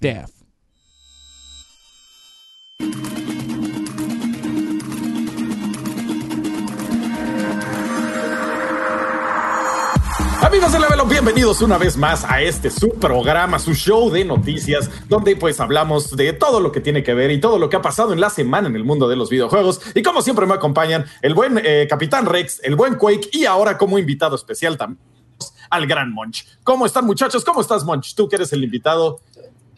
Death. Amigos de Level bienvenidos una vez más a este su programa, su show de noticias, donde pues hablamos de todo lo que tiene que ver y todo lo que ha pasado en la semana en el mundo de los videojuegos. Y como siempre me acompañan el buen eh, Capitán Rex, el buen Quake y ahora como invitado especial también al gran Monch. ¿Cómo están muchachos? ¿Cómo estás Monch? Tú que eres el invitado.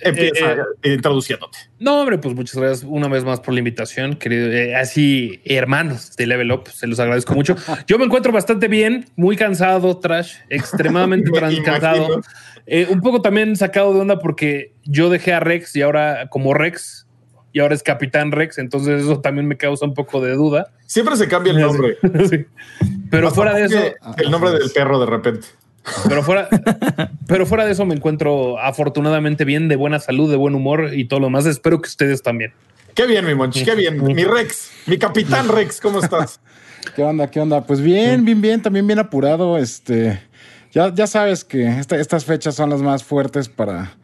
Empieza Eh, introduciéndote. No, hombre, pues muchas gracias una vez más por la invitación, querido. eh, así, hermanos de Level Up, se los agradezco mucho. Yo me encuentro bastante bien, muy cansado, Trash, extremadamente cansado. Eh, un poco también sacado de onda porque yo dejé a Rex y ahora como Rex y ahora es Capitán Rex, entonces eso también me causa un poco de duda. Siempre se cambia el nombre. Sí. Pero Hasta fuera de eso, El nombre del perro de repente. Pero fuera, pero fuera de eso me encuentro afortunadamente bien, de buena salud, de buen humor y todo lo demás. Espero que ustedes también. Qué bien, mi Monch, qué bien. Mi Rex, mi Capitán Rex, ¿cómo estás? ¿Qué onda? ¿Qué onda? Pues bien, bien, bien, también bien apurado. Este, ya, ya sabes que esta- estas fechas son las más fuertes para,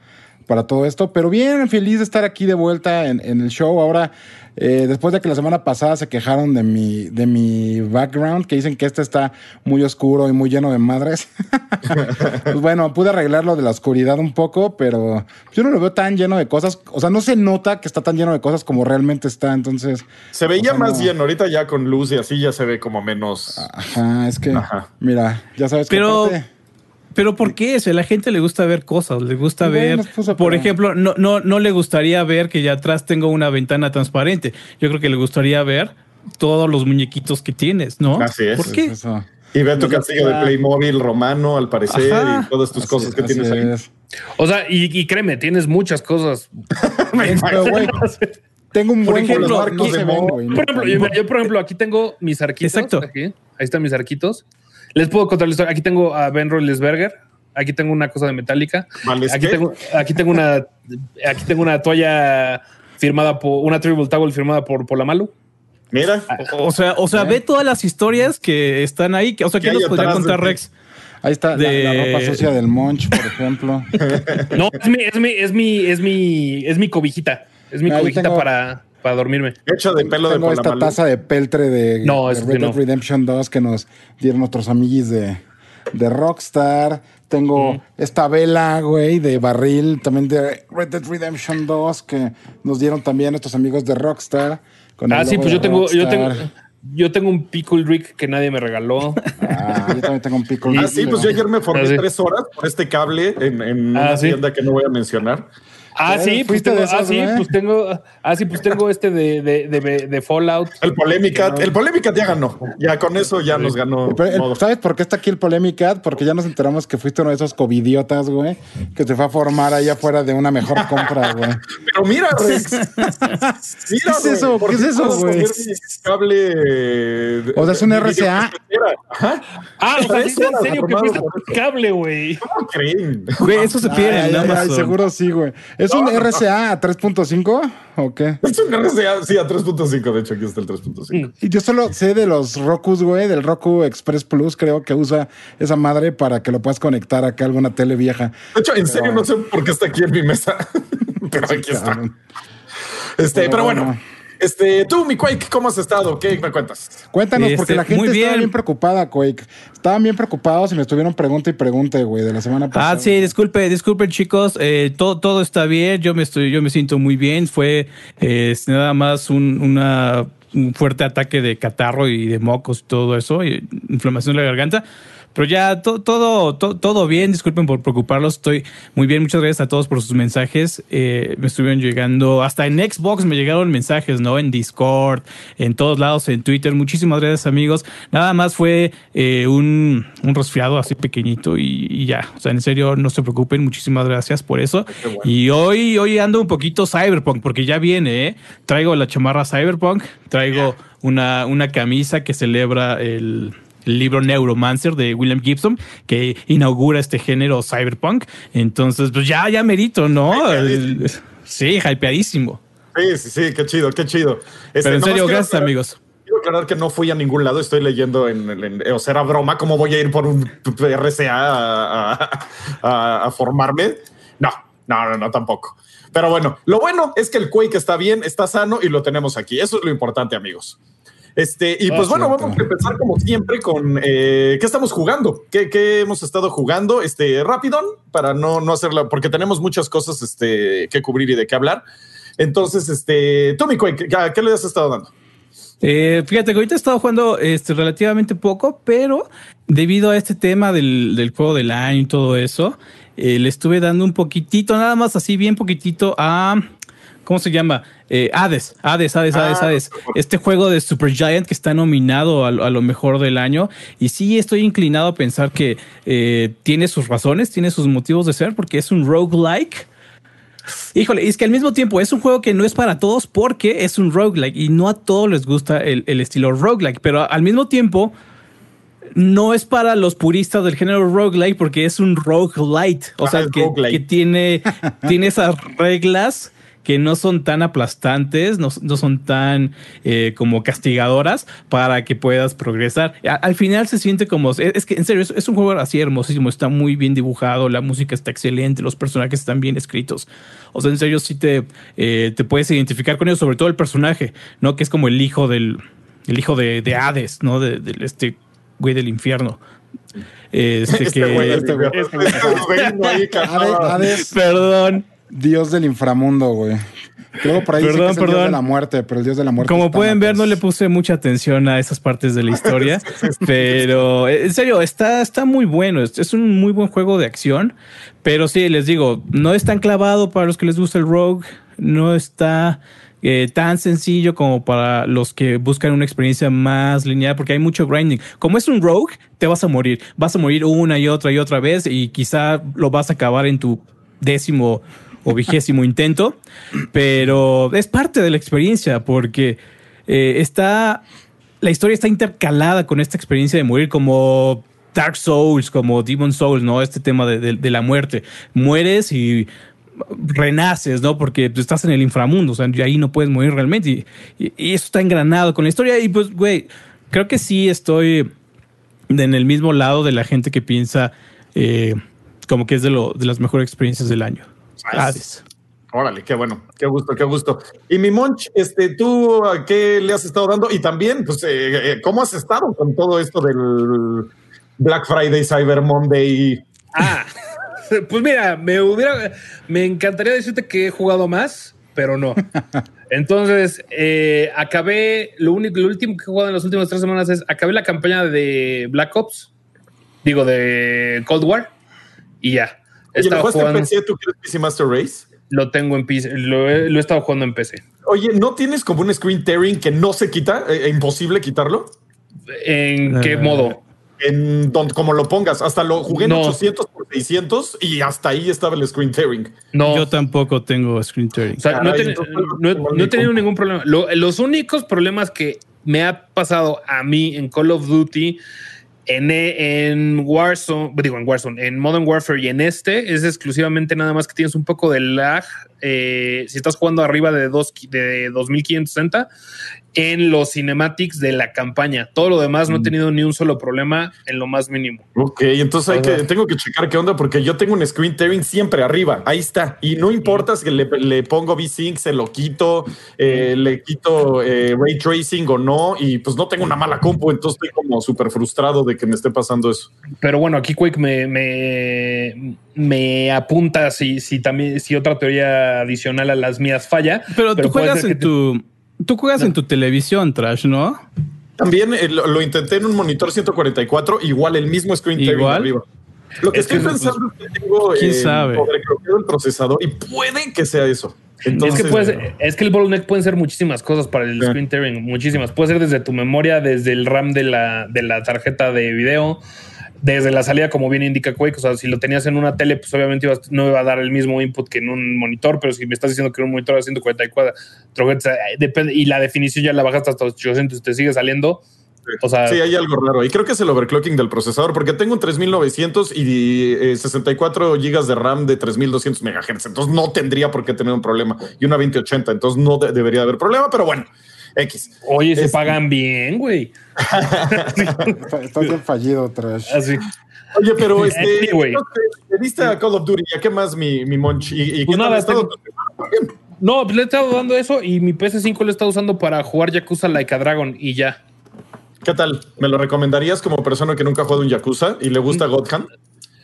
para todo esto, pero bien, feliz de estar aquí de vuelta en, en el show. Ahora, eh, después de que la semana pasada se quejaron de mi, de mi background, que dicen que este está muy oscuro y muy lleno de madres. pues bueno, pude arreglarlo de la oscuridad un poco, pero yo no lo veo tan lleno de cosas. O sea, no se nota que está tan lleno de cosas como realmente está. Entonces, Se veía O sea, más no. bien, ahorita ya con luz y así ya se ve como menos. Ajá, es que, Ajá. mira, ya sabes que Pero- aparte- Pero ¿por qué? Si a la gente le gusta ver cosas, le gusta Bueno, ver, pues, por ejemplo, no, no, no le gustaría ver que ya atrás tengo una ventana transparente. Yo creo que le gustaría ver todos los muñequitos que tienes, ¿no? Así es. ¿Por qué? pues eso. Y ve tu Pues castillo de está- Playmobil romano, al parecer, Ajá. y todas tus Así- cosas que tienes ahí. es. O sea, y, y créeme, tienes muchas cosas. Pero, güey, tengo un Por buen ejemplo, no güey, Por ejemplo, yo, por ejemplo, aquí tengo mis arquitos. Exacto. Aquí, ahí están mis arquitos. Les puedo contar la historia. Aquí tengo a Ben Roethlisberger. Aquí tengo una cosa de Metallica. ¿Vale, Aquí tengo, aquí tengo una, aquí tengo una toalla firmada por una Triple Towel firmada por, por la Malu. Mira, O sea, o sea, ve todas las historias que están ahí. que- O sea, ¿Qué ¿qué hay nos podría contar ti? Rex? Ahí está la- de- la, ropa sucia del Monch, por ejemplo. No, es mi, es mi, es mi, es mi, es mi cobijita. Es mi Ahí cobijita tengo- para, para dormirme. hecho de pelo de tengo esta taza de peltre de, No, de eso Red Dead no. Redemption 2 que nos dieron nuestros amiguis de, de Rockstar. Tengo Mm. esta vela, güey, de barril, también de Red Dead Redemption 2 que nos dieron también nuestros amigos de Rockstar. con Ah, sí, pues yo tengo, yo tengo, yo tengo un Pickle Rick que nadie me regaló. Ah, yo también tengo un pico. Ah, sí, pues yo ayer me formé Ah, sí. tres horas por este cable en, en Ah, una sí. tienda que no voy a mencionar. Ah, sí, pues ¿Fuiste tengo, esos, ah, sí, pues tengo, ah, sí, pues tengo este de, de, de, de Fallout. El Polémica, el Polémica ya ganó. Ya con eso ya nos ganó. Pero, eh, modo. ¿Sabes por qué está aquí el Polémica? Porque ya nos enteramos que fuiste uno de esos covidiotas, güey, que te fue a formar allá afuera de una mejor compra, güey. Pero mira, Rex. Mira, ¿Qué es eso? ¿por ¿Qué es eso, güey? Cable. de- O sea, es un RCA. Ajá. Ah, o sea, ¿es en serio que fuiste cable, güey? ¿Cómo creen? Güey, eso se pierde Ay, en ay, ay, Amazon. seguro sí, güey. ¿Es un No, no, no. RCA a 3.5 o qué? Es un RCA, sí, a 3.5. De hecho, aquí está el 3.5. Y yo solo sé de los Rokus, güey, del Roku Express Plus, creo que usa esa madre para que lo puedas conectar acá a alguna tele vieja. De hecho, en serio, no sé por qué está aquí en mi mesa. Pero aquí está. Este, Pero pero bueno. bueno. Este, tú, mi Quake, ¿cómo has estado? ¿Qué me cuentas? Cuéntanos, porque Este, la gente muy estaba bien. bien preocupada, Quake. Estaban bien preocupados y me estuvieron pregunta y pregunta, güey, de la semana pasada. Ah, sí, disculpe, disculpen chicos, eh, todo, todo está bien, yo me estoy, yo me siento muy bien, fue eh, nada más un, una, un fuerte ataque de catarro y de mocos y todo eso, y inflamación de la garganta. Pero ya to- todo, to- todo bien, disculpen por preocuparlos, estoy muy bien, muchas gracias a todos por sus mensajes. Eh, me estuvieron llegando, hasta en Xbox me llegaron mensajes, ¿no? En Discord, en todos lados, en Twitter. Muchísimas gracias amigos. Nada más fue eh, un, un resfriado así pequeñito y, y ya. O sea, en serio, no se preocupen, muchísimas gracias por eso. bueno. Y hoy, hoy ando un poquito cyberpunk porque ya viene, ¿eh? Traigo la chamarra cyberpunk, traigo una, una camisa que celebra el el libro Neuromancer de William Gibson, que inaugura este género cyberpunk. Entonces, pues ya, ya merito, ¿no? El- sí, hypeadísimo. Sí, sí, sí, qué chido, qué chido. Este, Pero en serio, gracias, aclarar- amigos. Quiero aclarar que no fui a ningún lado, estoy leyendo en, en- en- o sea, era broma, ¿cómo voy a ir por un RCA a, a- a- a formarme? No, no, no, no, tampoco. Pero bueno, lo bueno es que el Quake está bien, está sano y lo tenemos aquí. Eso es lo importante, amigos. Este, y pues Ah, bueno, cierto. vamos a empezar como siempre con eh, qué estamos jugando, qué, qué hemos estado jugando, este, rapidón, para no, no hacerla, porque tenemos muchas cosas este, que cubrir y de qué hablar. Entonces, este, Quake, ¿a ¿qué le has estado dando? Eh, fíjate que ahorita he estado jugando este, relativamente poco, pero debido a este tema del, del juego del año y todo eso, eh, le estuve dando un poquitito, nada más así, bien poquitito a. ¿Cómo se llama? Eh, Hades, Hades, Hades, Ah, Hades, Hades. Este juego de Supergiant que está nominado a, lo- a lo mejor del año. Y sí estoy inclinado a pensar que eh, tiene sus razones, tiene sus motivos de ser, porque es un roguelike. Híjole, es que al mismo tiempo es un juego que no es para todos porque es un roguelike y no a todos les gusta el, el estilo roguelike, pero al mismo tiempo no es para los puristas del género roguelike porque es un roguelite, o sea, que, que tiene, tiene esas reglas que no son tan aplastantes, no, no son tan eh, como castigadoras para que puedas progresar. Al final se siente como, es, es que en serio, es, es un juego así hermosísimo, está muy bien dibujado, la música está excelente, los personajes están bien escritos. O sea, en serio sí te, eh, te puedes identificar con ellos, sobre todo el personaje, ¿no? Que es como el hijo del, el hijo de, de Hades, ¿no? De, de este güey del infierno. Este, Este que... güey, este güey. este güey, Perdón. Dios del inframundo, güey. Luego por ahí dice Perdón, que es el dios perdón. de la muerte, pero el dios de la muerte. Como pueden ver, no le puse mucha atención a esas partes de la historia, pero eh, en serio, está, está muy bueno. Es, es un muy buen juego de acción, pero sí, les digo, no es tan clavado para los que les gusta el Rogue, no está eh, tan sencillo como para los que buscan una experiencia más lineal, porque hay mucho grinding. Como es un Rogue, te vas a morir. Vas a morir una y otra y otra vez y quizá lo vas a acabar en tu décimo o vigésimo intento, pero es parte de la experiencia porque eh, está, la historia está intercalada con esta experiencia de morir como Dark Souls, como Demon Souls, ¿no? Este tema de, la muerte. Mueres y renaces, ¿no? Porque tú estás en el inframundo, o sea, y ahí no puedes morir realmente. Y, eso está engranado con la historia. Y pues, güey, creo que sí estoy en el mismo lado de la gente que piensa eh, como que es de las mejores experiencias del año. Hades. Órale, qué bueno, qué gusto, qué gusto. Y mi Monch, este, ¿tú a qué le has estado dando? Y también, pues, eh, eh, ¿cómo has estado con todo esto del Black Friday, Cyber Monday? Ah, pues mira, me hubiera, me encantaría decirte que he jugado más, pero no. Entonces, eh, acabé, lo único, lo último que he jugado en las últimas tres semanas es, acabé la campaña de Black Ops, digo, de Cold War, y ya. Oye, ¿lo jugaste en jugando- PC? ¿Tú quieres PC Master Race? lo tengo en PC, lo he, lo he estado jugando en PC. Oye, ¿no tienes como un screen tearing que no se quita? Eh, eh, imposible quitarlo. ¿En qué Eh, modo? En donde, como lo pongas, hasta lo jugué en No. 800 por 600 y hasta ahí estaba el screen tearing. No. Yo tampoco tengo screen tearing. O sea, no, he Caray, no no tenido ningún problema. Lo- los únicos problemas que me ha pasado a mí en Call of Duty, en, en Warzone, digo en Warzone, en Modern Warfare y en este, es exclusivamente nada más que tienes un poco de lag. eh, si estás jugando arriba de, dos, de 2560 en los cinematics de la campaña. Todo lo demás no he tenido ni un solo problema en lo más mínimo. Ok, entonces hay que, tengo que checar qué onda porque yo tengo un screen tearing siempre arriba. Ahí está. Y no importa si le, le pongo V-Sync, se lo quito, eh, le quito eh, ray tracing o no. Y pues no tengo una mala compu, entonces estoy como súper frustrado de que me esté pasando eso. Pero bueno, aquí Quake me, me, me apunta si, si también si otra teoría adicional a las mías falla. Pero, tú juegas en tu. Tú juegas en tu televisión, Trash, ¿no? También eh, lo, lo intenté en un monitor 144, igual el mismo screen tearing Igual. arriba. Lo que Es estoy que, pues, pensando es que tengo ¿quién eh, sabe? sobrecloqueo el procesador y puede que sea eso. Entonces, es que puede ser- es que el bottleneck pueden ser muchísimas cosas para el screen tearing, muchísimas. Puede ser desde tu memoria, desde el RAM de la, de la tarjeta de video, desde la salida, como bien indica Quake. O sea, si lo tenías en una tele, pues obviamente ibas- no iba a dar el mismo input que en un monitor, pero si me estás diciendo que en un monitor a 144 Hz, eh, depende, y la definición ya la bajaste hasta 800 y te sigue saliendo. O sea, Sí, hay algo raro. Y creo que es el overclocking del procesador, porque tengo un 3900 y eh, 64 gigas de RAM de 3200 megahertz. Entonces no tendría por qué tener un problema. Y una 2080, entonces no de- debería haber problema, pero bueno, X. oye, se Es- pagan bien, güey. Está- Estás bien fallido, Trash. Así. Oye, pero este, Anyway. le diste a Call of Duty. ¿A qué más, mi, mi Monch? ¿Y, y qué Pues tal nada, estado tengo-? No, pues le he estado dando eso y mi PS5 lo he estado usando para jugar Yakuza Like a Dragon y ya. ¿Qué tal? ¿Me lo recomendarías como persona que nunca ha jugado un Yakuza y le gusta God Hand?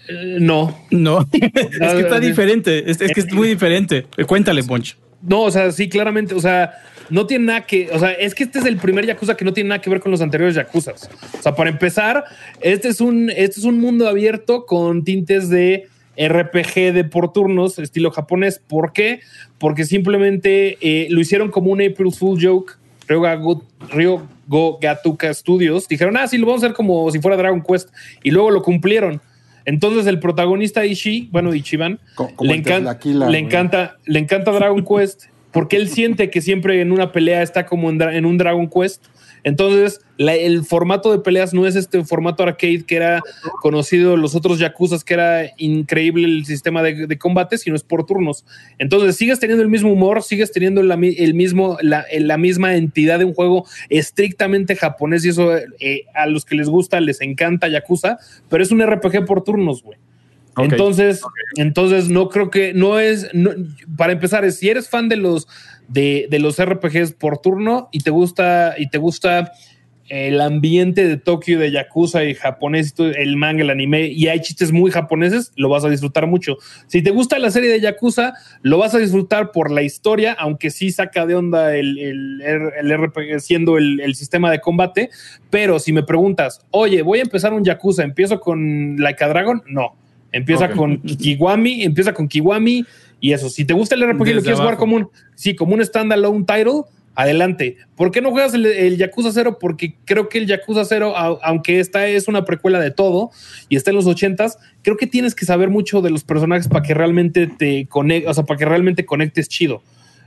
Eh, no. No, es que está diferente. Es, es que es muy diferente. Cuéntale, Poncho. No, o sea, sí, claramente, o sea, no tiene nada que, o sea, es que este es el primer Yakuza que no tiene nada que ver con los anteriores Yakuzas. O sea, para empezar, este es un, este es un mundo abierto con tintes de RPG de por turnos, estilo japonés. ¿Por qué? Porque simplemente eh, lo hicieron como un April Fool joke. Ryogo Gatuka Studios dijeron, ah, sí, lo vamos a hacer como si fuera Dragon Quest. Y luego lo cumplieron. Entonces el protagonista Ishi, bueno, Ichiban, como le, encan- Teslaquila, le encanta, le encanta Dragon Quest porque él siente que siempre en una pelea está como en, un Dragon Quest. Entonces, el formato de peleas no es este formato arcade que era conocido los otros Yakuzas, que era increíble el sistema de, de combate, sino es por turnos. Entonces, sigues teniendo el mismo humor, sigues teniendo la, el mismo, la, la misma entidad de un juego estrictamente japonés, y eso eh, a los que les gusta les encanta Yakuza, pero es un RPG por turnos, güey. Entonces, entonces no creo que no es no- para empezar, es si eres fan de los de, de los RPGs por turno y te gusta y te gusta el ambiente de Tokio, de Yakuza y japonés, el manga, el anime, y hay chistes muy japoneses, lo vas a disfrutar mucho. Si te gusta la serie de Yakuza, lo vas a disfrutar por la historia, aunque sí saca de onda el, el, R- el RPG siendo el, el sistema de combate. Pero si me preguntas, oye, voy a empezar un Yakuza, ¿empiezo con Like a Dragon? No. Empieza con Kiwami, empieza con Kiwami y eso. Si te gusta el RPG y lo quieres jugar abajo. como un, sí, como un standalone title, adelante. ¿Por qué no juegas el, el Yakuza 0? Porque creo que el Yakuza 0, a- aunque esta es una precuela de todo y está en los 80s, creo que tienes que saber mucho de los personajes para que realmente te conectes, o sea, para que realmente conectes chido.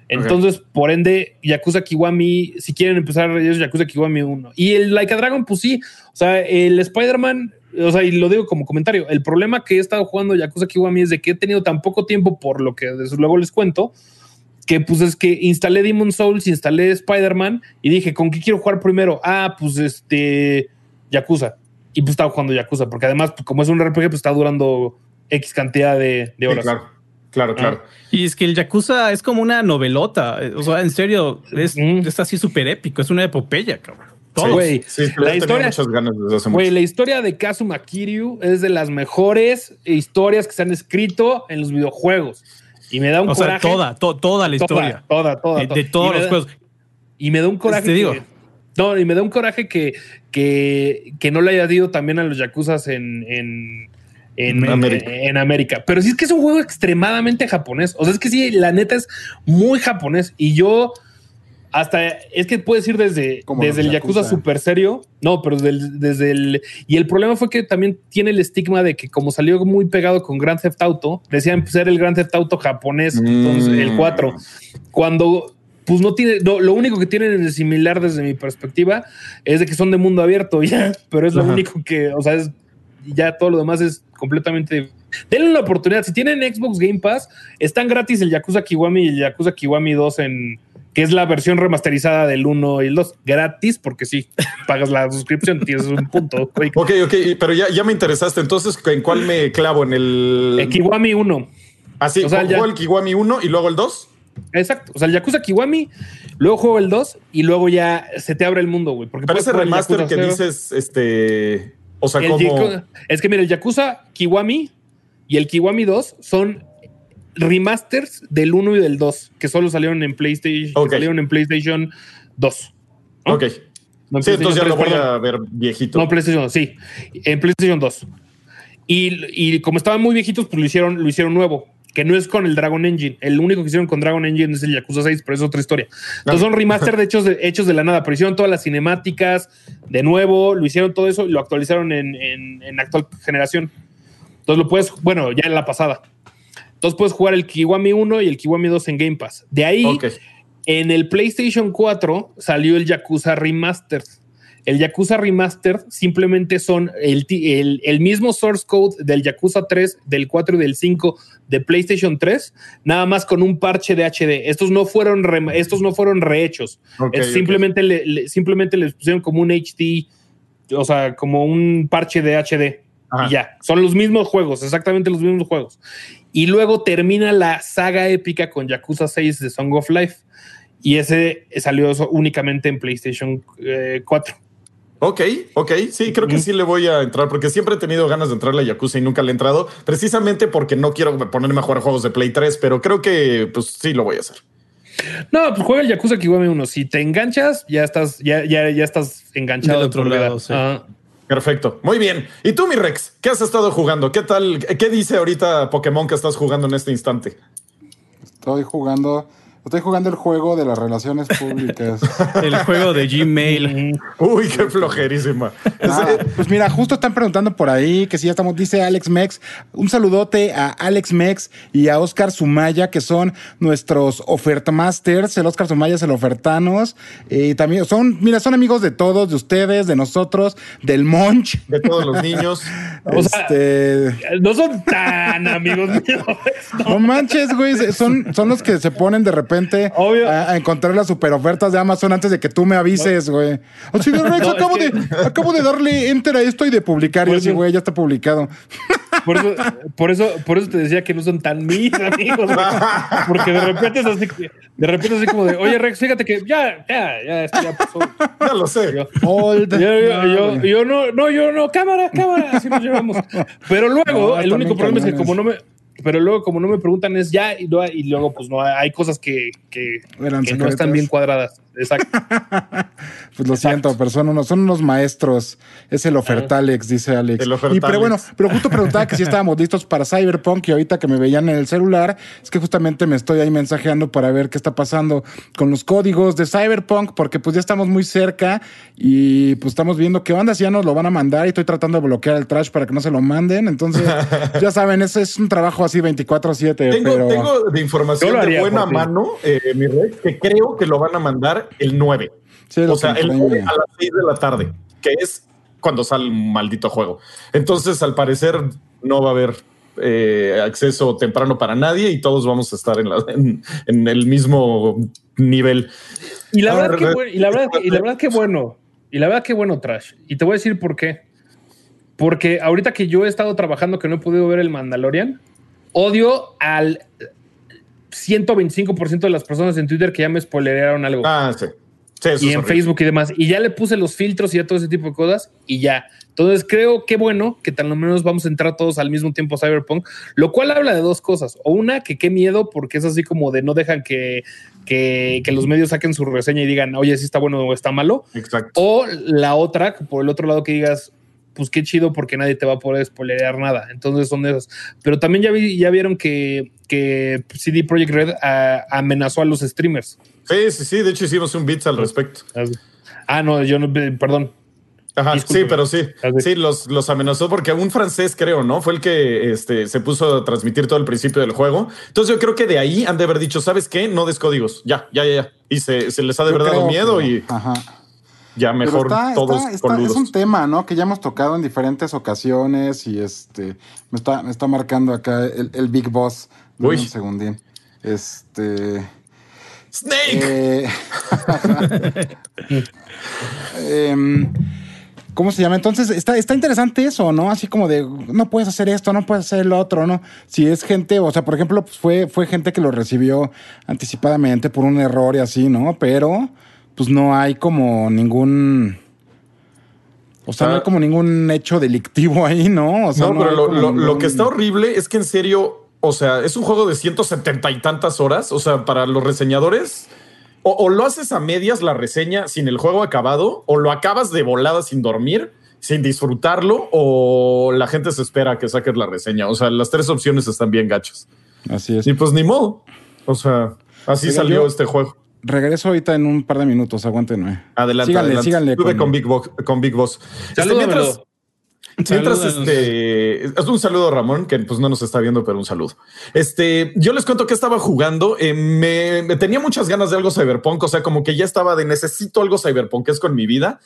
Entonces, por ende, Yakuza Kiwami, si quieren empezar, es Yakuza Kiwami 1. Y el Like a Dragon, pues sí, o sea, el Spider-Man, o sea, y lo digo como comentario, el problema que he estado jugando Yakuza Kiwami es de que he tenido tan poco tiempo, por lo que desde luego les cuento, que pues es que instalé Demon Souls, instalé Spider-Man y dije, ¿con qué quiero jugar primero? Ah, pues este, Yakuza. Y pues estaba jugando Yakuza, porque además, pues, como es un RPG, pues está durando X cantidad de, de Sí, horas. claro, claro, claro. Y es que el Yakuza es como una novelota. O sea, en serio, es, Mm. es así súper épico. Es una epopeya, cabrón. Güey, sí, sí, la historia- muchas ganas desde hace Güey, mucho. la historia de Kazuma Kiryu es de las mejores historias que se han escrito en los videojuegos. Y me da un O sea, coraje. toda, to- toda la toda, historia. Toda, toda, de, toda. de todos los da- juegos. Y me da un coraje. Te digo. que- no, y me da un coraje que, que, que no le haya dado también a los Yakuzas en, en, en, En América. en- en América. Pero sí es que es un juego extremadamente japonés. O sea, es que sí, la neta es muy japonés. Y yo hasta es que puedes ir desde, desde el Yakuza Yakuza. super serio. No, pero desde el, desde el. Y el problema fue que también tiene el estigma de que, como salió muy pegado con Grand Theft Auto, decían ser el Grand Theft Auto japonés, entonces Mm. el 4 cuando pues no tiene, no, lo único que tienen de similar desde mi perspectiva es de que son de mundo abierto ya, pero es lo Ajá. único que, o sea, es ya todo lo demás es completamente. Denle una oportunidad. Si tienen Xbox Game Pass, están gratis el Yakuza Kiwami y el Yakuza Kiwami 2 en que es la versión remasterizada del 1 y el 2. Gratis, porque sí, pagas la suscripción, tienes un punto. Ok, ok, pero ya, ya me interesaste. Entonces, ¿en cuál me clavo? ¿En el. El Kiwami 1. Así, o sea, juego ya- el Kiwami 1 y luego el 2. Exacto. O sea, el Yakuza Kiwami, luego juego el 2 y luego ya se te abre el mundo, güey. Porque Pero ese el remaster que dices, este. O sea, El como. Es que mira, el Yakuza Kiwami y el Kiwami 2 son remasters del 1 y del 2, que solo salieron en PlayStation, que salieron en PlayStation 2. ¿no? Ok. No, en Sí, entonces ya 3, lo voy perdón. a ver viejito. No, PlayStation 2, sí. En PlayStation 2. Y, y como estaban muy viejitos, pues lo hicieron, lo hicieron nuevo, que no es con el Dragon Engine. El único que hicieron con Dragon Engine es el Yakuza 6, pero es otra historia. Entonces son remaster de hechos, de hechos de la nada, pero hicieron todas las cinemáticas de nuevo, lo hicieron todo eso y lo actualizaron en, en, en actual generación. Entonces lo puedes, bueno, ya en la pasada. Entonces puedes jugar el Kiwami 1 y el Kiwami 2 en Game Pass. De ahí, en el PlayStation 4 salió el Yakuza Remastered. El Yakuza Remastered simplemente son el, ti- el, el mismo source code del Yakuza 3, del 4 y del 5 de PlayStation 3, nada más con un parche de HD. Estos no fueron, rem- estos no fueron rehechos. Es simplemente, le, le- simplemente les pusieron como un HD, o sea, como un parche de HD. Ajá. Y ya, son los mismos juegos, exactamente los mismos juegos. Y luego termina la saga épica con Yakuza 6 de Song of Life. Y ese salió únicamente en PlayStation 4. Eh, Ok, ok, sí, creo que sí le voy a entrar porque siempre he tenido ganas de entrar a Yakuza y nunca le he entrado, precisamente porque no quiero ponerme a jugar juegos de Play 3, pero creo que pues sí lo voy a hacer. No, pues juega el Yakuza Kiwami 1. Si te enganchas, ya estás, ya, ya, ya estás enganchado. Del otro lado, sí. Perfecto. Muy bien. ¿Y tú, mi Rex? ¿Qué has estado jugando? ¿Qué tal? ¿Qué dice ahorita Pokémon que estás jugando en este instante? Estoy jugando Estoy jugando el juego de las relaciones públicas. el juego de Gmail. Uy, qué flojerísima. Ah, pues mira, justo están preguntando por ahí que si ya estamos, dice Alex Mex. Un saludote a Alex Mex y a Oscar Sumaya, que son nuestros ofertamasters. El Oscar Sumaya es el ofertanos. Y también son, mira, son amigos de todos, de ustedes, de nosotros, del Monch. De todos los niños. o este... no son tan amigos míos. No. manches, güey. Son, son los que se ponen de repente A, encontrar las super ofertas de Amazon antes de que tú me avises, güey. Así de Rex, acabo, de, acabo de darle enter a esto y de publicar. Y así, güey, ya está publicado. Por eso, por eso, por eso te decía que no son tan mis amigos, porque de repente es así, de repente así como de, oye Rex, fíjate que ya, ya, ya, esto ya pasó. Ya lo sé. Yo, yo, yo, no, no, yo no, cámara, cámara, así nos llevamos. Pero luego, el único problema es que como no me, pero luego como no me preguntan es ya y, luego pues no hay cosas que, que, no están bien cuadradas. Exacto. pues lo siento, pero son unos, son unos maestros. Es el ofertalex, dice Alex. El y pero bueno, pero justo preguntaba que si estábamos listos para Cyberpunk y ahorita que me veían en el celular, es que justamente me estoy ahí mensajeando para ver qué está pasando con los códigos de Cyberpunk, porque pues ya estamos muy cerca y pues estamos viendo qué onda, si ya nos lo van a mandar y estoy tratando de bloquear el trash para que no se lo manden. Entonces, ya saben, ese es un trabajo así 24-7. Tengo, tengo de información de buena mano, eh, mi red, que creo que lo van a mandar el 9. o sea, el 9 a las 6 de la tarde, que es cuando sale el maldito juego. Entonces, al parecer, no va a haber eh, acceso temprano para nadie y todos vamos a estar en, la, en, el mismo nivel. Y la, verdad, que, y la verdad, y la verdad que bueno, y la verdad que bueno, Trash. Y te voy a decir por qué. Porque ahorita que yo he estado trabajando que no he podido ver el Mandalorian, odio al 125% de las personas en Twitter que ya me spoilearon algo. Ah, sí. y en Facebook y demás. Y ya le puse los filtros y ya todo ese tipo de cosas y ya. Entonces creo que bueno que tal lo menos vamos a entrar todos al mismo tiempo a Cyberpunk, lo cual habla de dos cosas. O una, que qué miedo, porque es así como de no dejan que, que, que los medios saquen su reseña y digan, oye, si está bueno o está malo. Exacto. O la otra, por el otro lado que digas, pues qué chido porque nadie te va a poder spoilear nada. Entonces son esas. Pero también ya, vi, ya vieron que, que CD Projekt Red amenazó a los streamers. Sí, sí, sí. De hecho, hicimos un beat al respecto. Ah, no, yo no, perdón. Ajá, sí, pero sí, sí, los, los amenazó porque un francés, creo, ¿no? Fue el que este, se puso a transmitir todo el principio del juego. Entonces yo creo que de ahí han de haber dicho, ¿sabes qué? No des códigos. Ya, ya, ya, ya. Y se, se les ha de haber dado miedo y... Ajá ya mejor todos Es un tema, ¿no? Que ya hemos tocado en diferentes ocasiones y este me está, me está marcando acá el, Big Boss. Uy. Un segundín. Este. Snake. Eh, em, ¿Cómo se llama? Entonces, está, está interesante eso, ¿no? Así como de, no puedes hacer esto, no puedes hacer lo otro, ¿no? Si es gente, o sea, por ejemplo, pues fue, fue gente que lo recibió anticipadamente por un error y así, ¿no? Pero pues no hay como ningún... O sea, no hay ah. como ningún hecho delictivo ahí, ¿no? O sea, no, pero lo, que está horrible es que en serio, o sea, es un juego de 170 y tantas horas. O sea, para los reseñadores, o, lo haces a medias la reseña sin el juego acabado, o lo acabas de volada sin dormir, sin disfrutarlo, o la gente se espera a que saques la reseña. O sea, las tres opciones están bien gachas. Así es. Y pues ni modo. O sea, así salió este juego regreso ahorita en un par de minutos, aguántenme. Adelante, síganle, adelante. síganle. Con, con, Big Boss. Con Big Boss. Este, mientras, mientras este, es un saludo Ramón, que pues no nos está viendo, pero un saludo. Este, yo les cuento que estaba jugando. Eh, me, me, tenía muchas ganas de algo cyberpunk, o sea, como que ya estaba de necesito algo cyberpunk es con mi vida.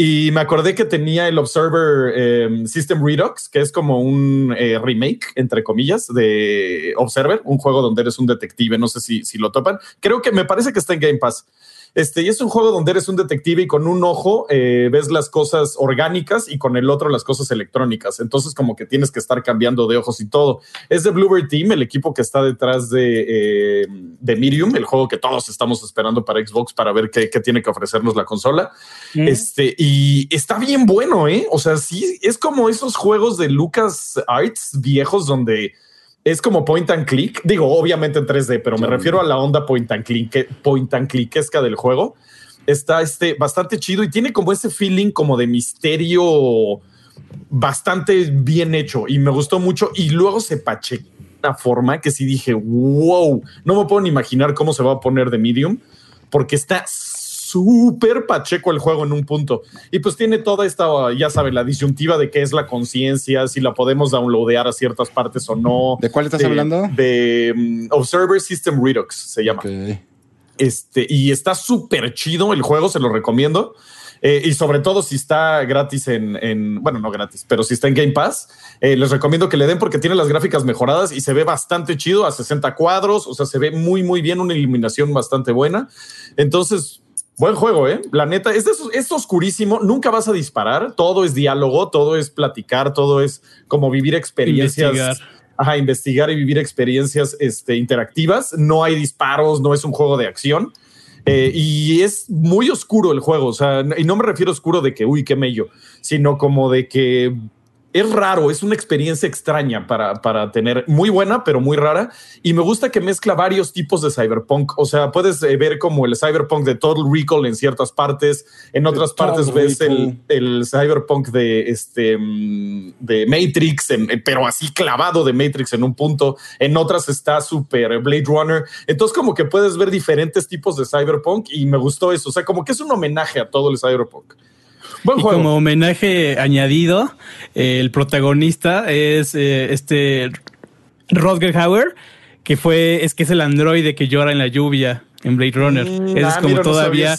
Y me acordé que tenía el Observer em, System Redux, que es como un eh, remake, entre comillas, de Observer, un juego donde eres un detective. No sé si, si lo topan. Creo que me parece que está en Game Pass. Este, y es un juego donde eres un detective y con un ojo eh, ves las cosas orgánicas y con el otro las cosas electrónicas. Entonces, como que tienes que estar cambiando de ojos y todo. Es de Bluebird Team, el equipo que está detrás de, eh, de Medium, el juego que todos estamos esperando para Xbox para ver qué, qué tiene que ofrecernos la consola. Este, y está bien bueno, ¿eh? O sea, sí, es como esos juegos de Lucas Arts viejos donde es como point and click. Digo, obviamente en 3D, pero me refiero a la onda point and click, point and clickesca del juego. Está este bastante chido y tiene como ese feeling como de misterio bastante bien hecho y me gustó mucho. Y luego se pache una forma que sí dije, wow, no me puedo ni imaginar cómo se va a poner de medium porque está súper pacheco el juego en un punto. Y pues tiene toda esta, ya saben, la disyuntiva de qué es la conciencia, si la podemos downloadear a ciertas partes o no. ¿De cuál estás hablando? De um, Observer System Redux se llama. Este, y está súper chido el juego, se lo recomiendo. Eh, y sobre todo si está gratis en, bueno, no gratis, pero si está en Game Pass, eh, les recomiendo que le den porque tiene las gráficas mejoradas y se ve bastante chido a 60 cuadros, o sea, se ve muy, muy bien, una iluminación bastante buena. Entonces, Buen juego, ¿eh? La neta, es, es oscurísimo, nunca vas a disparar, todo es diálogo, todo es platicar, todo es como vivir experiencias. Investigar. Ajá, investigar y vivir experiencias este, interactivas. No hay disparos, no es un juego de acción. Eh, y es muy oscuro el juego, o sea, y no me refiero a oscuro de que, uy, qué mello, sino como de que es raro, es una experiencia extraña para, para, tener, muy buena, pero muy rara. Y me gusta que mezcla varios tipos de cyberpunk. O sea, puedes eh, ver como el cyberpunk de Total Recall en ciertas partes, en otras partes ves el, el, cyberpunk de, este, mm, de Matrix, pero así clavado de Matrix en un punto. En otras está super Blade Runner. Entonces, como que puedes ver diferentes tipos de cyberpunk y me gustó eso. O sea, como que es un homenaje a todo el cyberpunk y como homenaje añadido, el protagonista es eh, este Rodger Hauer, que fue, es que es el androide que llora en la lluvia en Blade Runner. Mm, es ah, como todavía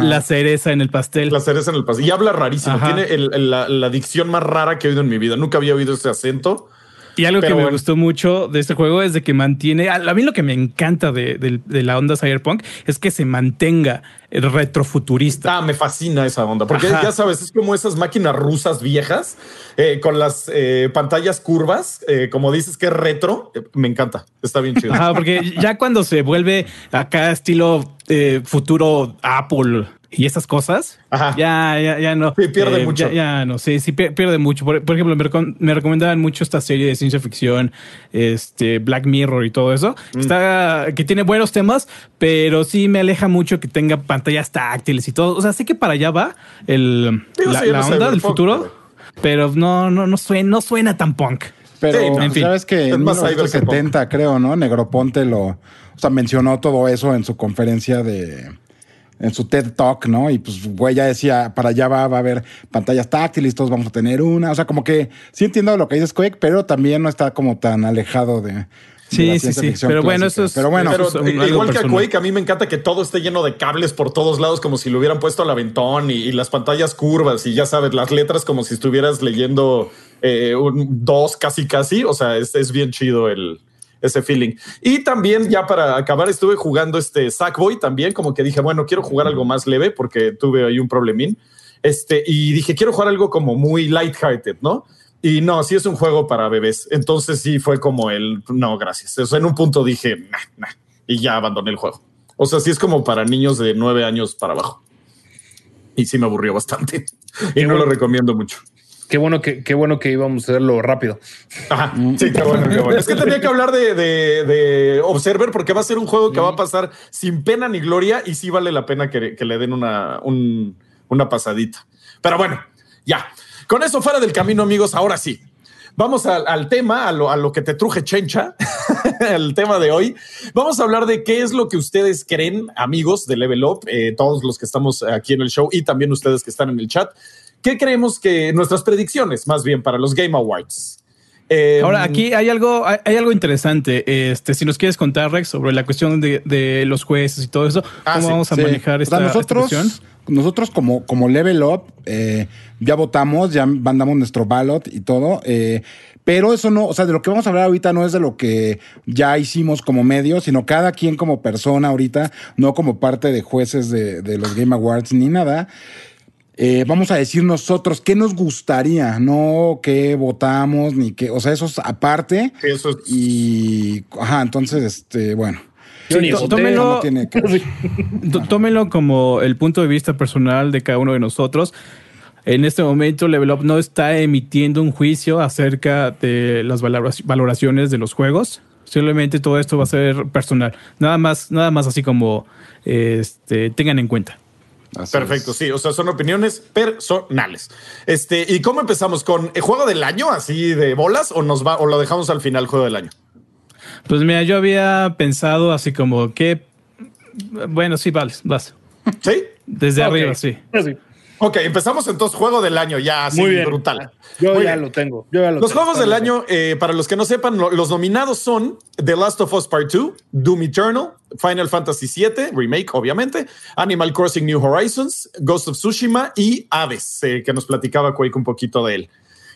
la cereza en el pastel. La cereza en el pastel. Y habla rarísimo. Tiene la, la, dicción más rara que he oído en mi vida. Nunca había oído ese acento. Y algo que me gustó mucho de este juego es de que mantiene, a mí lo que me encanta de, la onda cyberpunk es que se mantenga retrofuturista. Ah, me fascina esa onda, porque ya sabes, es como esas máquinas rusas viejas eh, con las eh, pantallas curvas, eh, como dices que es retro, me encanta, está bien chido. Ajá, porque ya cuando se vuelve acá estilo futuro Apple y esas cosas, ya, ya, ya no. pierde mucho. Ya, no, sí, sí pierde mucho. Por, ejemplo, me, recomendaban mucho esta serie de ciencia ficción, este Black Mirror y todo eso. Mm. Está, que tiene buenos temas, pero sí me aleja mucho que tenga pantallas táctiles y todo. O sea, sé que para allá va el, la, onda del futuro, pero no, no, no suena, no suena tan punk. Pero en fin. sabes que en 1970, creo, ¿no? Negroponte lo, o sea, mencionó todo eso en su conferencia de en su TED Talk, ¿no? Y pues, güey, ya decía, para allá va, va a haber pantallas táctiles, todos vamos a tener una. O sea, como que sí entiendo lo que dices, Quake, pero también no está como tan alejado de. Sí, sí, sí. Pero bueno, eso es. Pero bueno, igual que a Quake, a mí me encanta que todo esté lleno de cables por todos lados, como si lo hubieran puesto al aventón y, las pantallas curvas y ya sabes, las letras como si estuvieras leyendo eh, un dos casi, casi. O sea, es, es bien chido el, ese feeling. Y también, ya para acabar, estuve jugando este Sackboy también, como que dije, bueno, quiero jugar algo más leve porque tuve ahí un problemín. Este, y dije, quiero jugar algo como muy lighthearted, ¿no? Y no, sí es un juego para bebés. Entonces sí fue como el, no, gracias. O sea, en un punto dije, nah, nah, y ya abandoné el juego. O sea, sí es como para niños de nueve años para abajo. Y sí me aburrió bastante. y no lo recomiendo mucho. Qué bueno que, qué bueno que íbamos a hacerlo rápido. Ajá, sí, qué bueno, qué bueno. Es que tenía que hablar de, de, Observer porque va a ser un juego que va a pasar sin pena ni gloria y sí vale la pena que, le den una, una pasadita. Pero bueno, ya. Con eso fuera del camino, amigos, ahora sí. Vamos al, tema, a lo, que te truje chencha, el tema de hoy. Vamos a hablar de qué es lo que ustedes creen, amigos de Level Up, eh, todos los que estamos aquí en el show y también ustedes que están en el chat. ¿Qué creemos que nuestras predicciones, más bien para los Game Awards? Em, Ahora, aquí hay algo, hay, algo interesante. Este, si nos quieres contar, Rex, sobre la cuestión de, los jueces y todo eso, ah, ¿cómo vamos a manejar esta, nosotros, nosotros como, como Level Up eh, ya votamos, ya mandamos nuestro ballot y todo. eh, pero eso no, o sea, de lo que vamos a hablar ahorita no es de lo que ya hicimos como medio, sino cada quien como persona ahorita, no como parte de jueces de, de los Game Awards ni nada. Eh, vamos a decir nosotros qué nos gustaría, no qué votamos, ni qué, o sea, eso es aparte. Eso es- Y, ajá, entonces, este, bueno. Yo ni Sí, voté. tómelo- No tiene que ver. Tó- Tómenlo como el punto de vista personal de cada uno de nosotros. En este momento, Level Up no está emitiendo un juicio acerca de las valora- valoraciones de los juegos. Simplemente todo esto va a ser personal. Nada más, nada más así como este, tengan en cuenta. Así Perfecto, es. sí, o sea, son opiniones personales. Este, ¿y cómo empezamos con el juego del año así de bolas o nos va o lo dejamos al final juego del año? Pues mira, yo había pensado así como que, bueno, sí, vale, vas. ¿Sí? Desde arriba, sí. Ok, empezamos entonces juego del año ya así Muy bien. brutal. Yo Muy ya bien. lo tengo. Yo ya lo Los tengo. juegos del año, eh, para los que no sepan, lo- los nominados son The Last of Us Part 2, Doom Eternal, Final Fantasy VII, Remake, obviamente, Animal Crossing New Horizons, Ghost of Tsushima y Hades, eh, que nos platicaba Quake un poquito de él.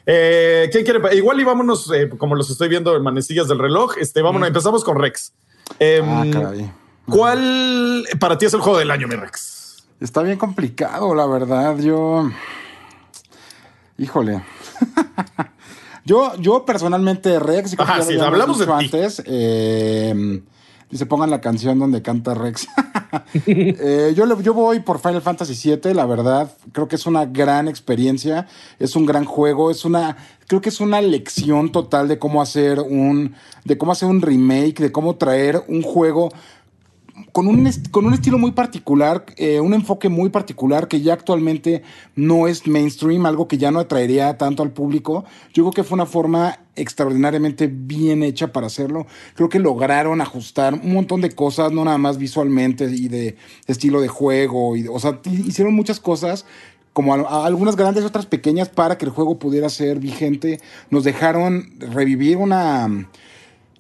Eh, ¿Quién quiere? Igual y vámonos, eh, como los estoy viendo en manecillas del reloj, este, vámonos, empezamos con Rex. Em, Ah, caray. ¿Cuál para ti es el juego del año, mi Rex? Está bien complicado, la verdad. Yo. Híjole. yo, yo personalmente, Rex, y Ajá, sí, hablamos de ti. antes. eh, y se pongan la canción donde canta Rex. Eh, yo, yo voy por Final Fantasy VII, la verdad. Creo que es una gran experiencia. Es un gran juego. Es una. Creo que es una lección total de cómo hacer un. de cómo hacer un remake, de cómo traer un juego con un, con un estilo muy particular, eh, un enfoque muy particular que ya actualmente no es mainstream, algo que ya no atraería tanto al público. Yo creo que fue una forma extraordinariamente bien hecha para hacerlo. Creo que lograron ajustar un montón de cosas, no nada más visualmente y de estilo de juego. Y, o sea, hicieron muchas cosas como algunas grandes otras pequeñas para que el juego pudiera ser vigente. Nos dejaron revivir una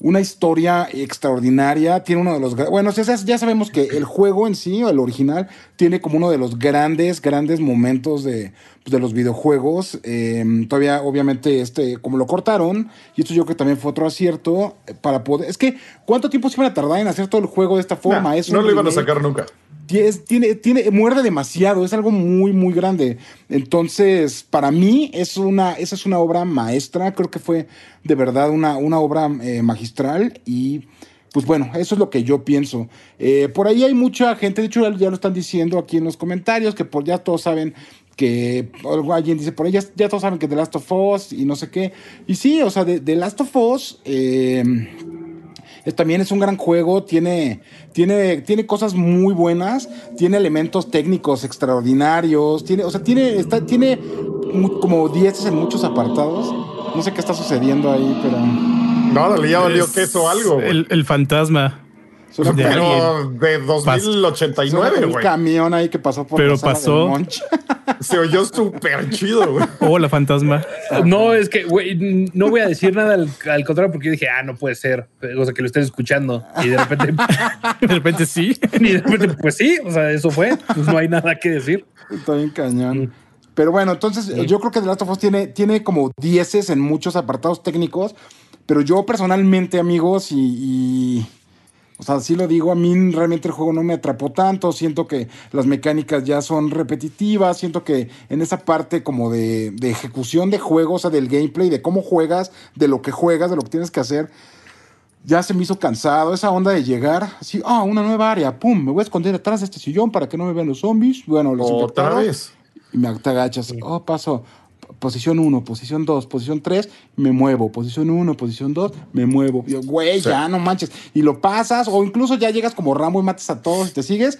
una historia extraordinaria. Tiene uno de los. Bueno, ya, sabemos que el juego en sí, o el original, tiene como uno de los grandes, grandes momentos de, pues, de los videojuegos. Eh, todavía, obviamente, este, como lo cortaron, y esto yo creo que también fue otro acierto eh, para poder. Es que, ¿cuánto tiempo se iban a tardar en hacer todo el juego de esta forma? Nah, Es no lo iban a sacar nunca. Tiene, tiene, muerde demasiado, es algo muy, muy grande. Entonces, para mí, es una, esa es una obra maestra, creo que fue de verdad una, una obra eh, magistral y pues bueno, eso es lo que yo pienso. Eh, por ahí hay mucha gente, de hecho ya, lo están diciendo aquí en los comentarios, que por ya todos saben que alguien dice por ahí ya, todos saben que The Last of Us y no sé qué. Y sí, o sea, The Last of Us... eh, también es un gran juego, tiene, tiene, tiene cosas muy buenas, tiene elementos técnicos extraordinarios, tiene, o sea, tiene, está, tiene como 10 en muchos apartados. No sé qué está sucediendo ahí, pero No, dale, ya valió Es queso o algo. El, el fantasma. Pero- de solo 2089, un güey. camión ahí que pasó por Pero la sala pasó. del. Se oyó súper chido, güey. Hola, fantasma. No, es que, güey, no voy a decir nada al, al contrario porque yo dije, ah, no puede ser. O sea, que lo estén escuchando. Y de repente, De repente sí. y de repente, pues sí, o sea, eso fue. Pues no hay nada que decir. Está bien cañón. Pero bueno, entonces yo creo que The Last of Us tiene, tiene como dieces en muchos apartados técnicos, pero yo personalmente, amigos, y, y- o sea, sí lo digo, a mí realmente el juego no me atrapó tanto, siento que las mecánicas ya son repetitivas, siento que en esa parte como de, de ejecución de juego, o sea, del gameplay, de cómo juegas, de lo que juegas, de lo que tienes que hacer, ya se me hizo cansado esa onda de llegar, así, ah, una nueva área, pum, me voy a esconder atrás de este sillón para que no me vean los zombies, bueno, los Otra vez. Y me te agachas. Oh, paso. Posición 1, posición 2, posición 3, me muevo. Posición 1, posición 2, me muevo. Y yo, güey, Sí. ya no manches. Y lo pasas, o incluso ya llegas como Rambo y matas a todos y te sigues.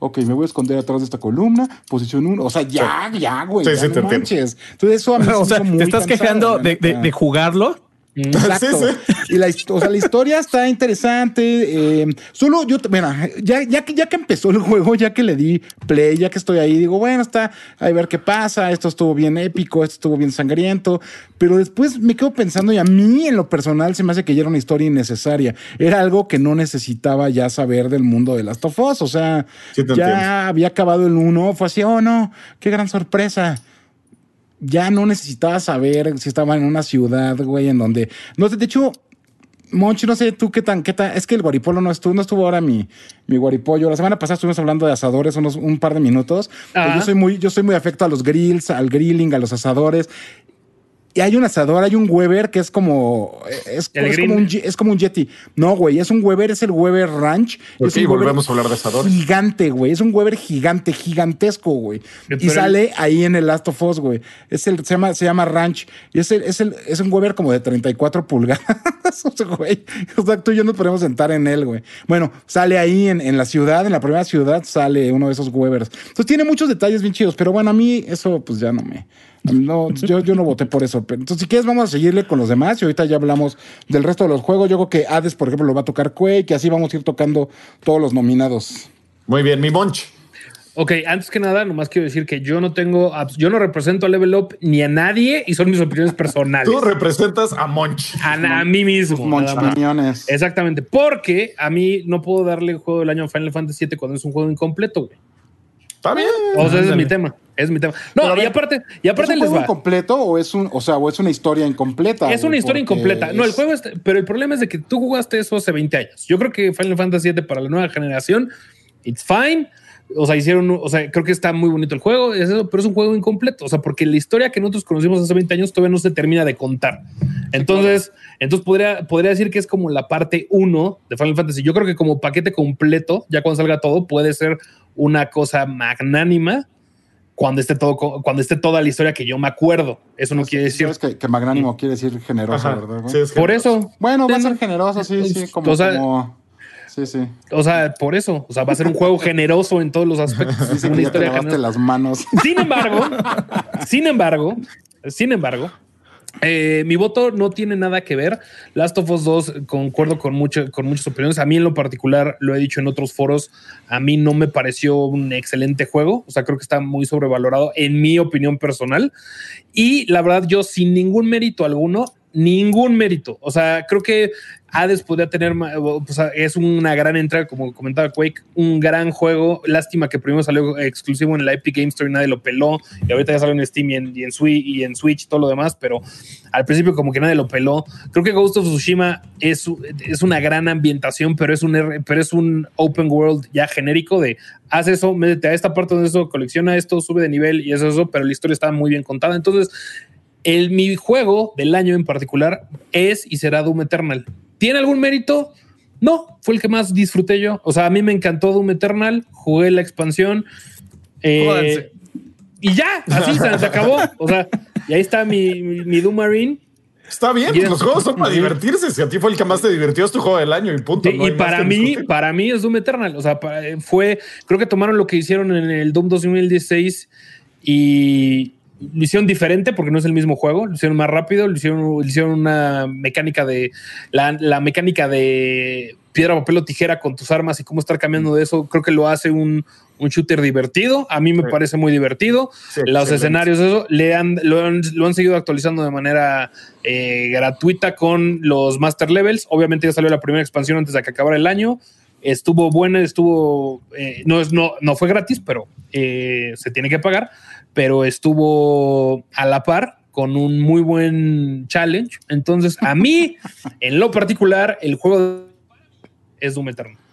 Ok, me voy a esconder atrás de esta columna. Posición 1. O sea, ya, ya, güey. Sí, ya sí, no manches. Entonces, eso a mí se O me sea, muy te estás cansado, quejando de, de- de jugarlo Exacto. Y la, o sea, la historia está interesante. Eh, solo yo, mira, ya, ya, que, ya que empezó el juego, ya que le di play, ya que estoy ahí, digo, bueno, está a ver qué pasa. Esto estuvo bien épico, esto estuvo bien sangriento. Pero después me quedo pensando, y a mí en lo personal se me hace que ya era una historia innecesaria. Era algo que no necesitaba ya saber del mundo de Last of Us. O sea, ya había acabado el uno, fue así, oh no, qué gran sorpresa ya no necesitaba saber si estaba en una ciudad, güey, en donde. No sé, de hecho, Monchi, no sé tú qué tan, qué tan. Es que el guaripolo no estuvo, no estuvo ahora mi, mi guaripollo. La semana pasada estuvimos hablando de asadores unos un par de minutos. Pues yo soy muy, yo soy muy afecto a los grills, al grilling, a los asadores. Y hay un asador, hay un Weber que es como. Es, como, un, es como un Yeti. No, güey, es un Weber, es el Weber Ranch. sí, volvemos a hablar de asador. Gigante, güey. Es un Weber gigante, gigantesco, güey. Y sale ahí en el Last of Us, güey. Es el, se, llama, se llama Ranch. Y es, el, es, el, es un Weber como de 34 pulgadas, güey. O sea, tú y yo nos podemos sentar en él, güey. Bueno, sale ahí en, en la ciudad, en la primera ciudad, sale uno de esos Webers. Entonces tiene muchos detalles bien chidos, pero bueno, a mí eso pues ya no me no, yo, yo no voté por eso. entonces, si quieres, vamos a seguirle con los demás. Y ahorita ya hablamos del resto de los juegos. Yo creo que Hades, por ejemplo, lo va a tocar Quake. Y así vamos a ir tocando todos los nominados. Muy bien, mi Monch. Ok, antes que nada, nomás quiero decir que yo no tengo, yo no represento a Level Up ni a nadie y son mis opiniones personales. Tú representas a Monch. A, mí mismo. Monch Exactamente, porque a mí no puedo darle el juego del año a Final Fantasy VII cuando es un juego incompleto, güey. Está bien. O sea, ese es mi tema. Es mi tema. No, y aparte, y aparte ¿es un juego incompleto o es un, o sea, o es una historia incompleta? Es una historia incompleta. No, el juego es, pero el problema es de que tú jugaste eso hace 20 años. Yo creo que Final Fantasy VII para la nueva generación, it's fine. O sea, hicieron, o sea, creo que está muy bonito el juego, es eso, pero es un juego incompleto. O sea, porque la historia que nosotros conocimos hace 20 años todavía no se termina de contar. Entonces, entonces podría, podría decir que es como la parte 1 de Final Fantasy. Yo creo que como paquete completo, ya cuando salga todo, puede ser una cosa magnánima cuando esté todo cuando esté toda la historia que yo me acuerdo. Eso no quiere decir que, magnánimo quiere decir generoso, ¿verdad? Por eso. Bueno, va a ser generoso, sí, sí, como, o sea, sí, sí. O sea, por eso, o sea, va a ser un juego generoso en todos los aspectos. Sí, una historia las manos. Sin embargo, sin embargo, sin embargo, eh, mi voto no tiene nada que ver. Last of Us 2, concuerdo con, con muchas opiniones. A mí en lo particular, lo he dicho en otros foros, a mí no me pareció un excelente juego. O sea, creo que está muy sobrevalorado en mi opinión personal. Y la verdad, yo sin ningún mérito alguno, ningún mérito. O sea, creo que Hades podría tener, es una gran entrada, como comentaba Quake, un gran juego. Lástima que primero salió exclusivo en la Epic Game Store y nadie lo peló. Y ahorita ya salió en Steam y en, Switch, y en Switch y todo lo demás, pero al principio como que nadie lo peló. Creo que Ghost of Tsushima es, es una gran ambientación, pero es, un, pero es un open world ya genérico de haz eso, métete a esta parte de eso, colecciona esto, sube de nivel y eso, eso, pero la historia está muy bien contada. Entonces, el, mi juego del año en particular es y será Doom Eternal. ¿Tiene algún mérito? No, fue el que más disfruté yo. O sea, a mí me encantó Doom Eternal, jugué la expansión. Eh, y ya, así se, acabó. O sea, y ahí está mi, mi, Doom Marine. Está bien, pues los juegos son para divertirse. Si a ti fue el que más te divirtió, es tu juego del año y punto. y para mí, para mí es Doom Eternal. O sea, fue, creo que tomaron lo que hicieron en el Doom 2016 y, lo hicieron diferente porque no es el mismo juego, lo hicieron más rápido, lo hicieron, hicieron una mecánica de la, mecánica de piedra, papel o tijera con tus armas y cómo estar cambiando de eso, creo que lo hace un, shooter divertido. A mí me parece muy divertido. Los escenarios, eso, le han, lo, han, seguido actualizando de manera eh, gratuita con los Master Levels. Obviamente ya salió la primera expansión antes de que acabara el año. Estuvo buena, estuvo, eh, no, es, no, no fue gratis, pero eh, se tiene que pagar pero estuvo a la par con un muy buen challenge. Entonces, a mí, en lo particular, el juego es Doom Eternal.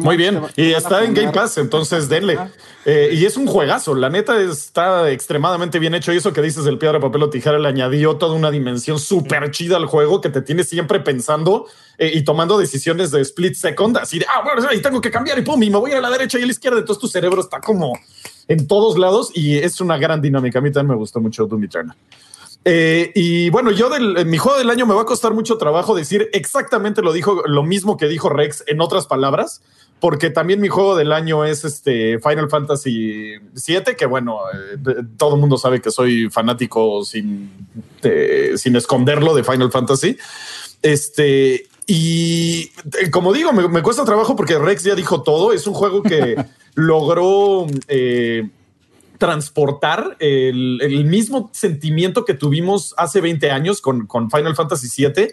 Muy bien, y está en Game Pass, entonces denle. Eh, y es un juegazo, la neta está extremadamente bien hecho. Y eso que dices del piedra, papel o tijera le añadió toda una dimensión súper chida al juego que te tiene siempre pensando eh, y tomando decisiones de split second, así de, ah, bueno, y tengo que cambiar y pum, y me voy a la derecha y a la izquierda. Entonces tu cerebro está como en todos lados y es una gran dinámica. A mí también me gustó mucho Doom Eternal. Eh, y bueno, yo del mi juego del año me va a costar mucho trabajo decir exactamente lo dijo, lo mismo que dijo Rex en otras palabras, porque también mi juego del año es este Final Fantasy VII, que bueno, eh, todo el mundo sabe que soy fanático sin, sin esconderlo de Final Fantasy. Este, y eh, como digo, me, cuesta trabajo porque Rex ya dijo todo. Es un juego que logró transportar el, mismo sentimiento que tuvimos hace 20 años con, con Final Fantasy VII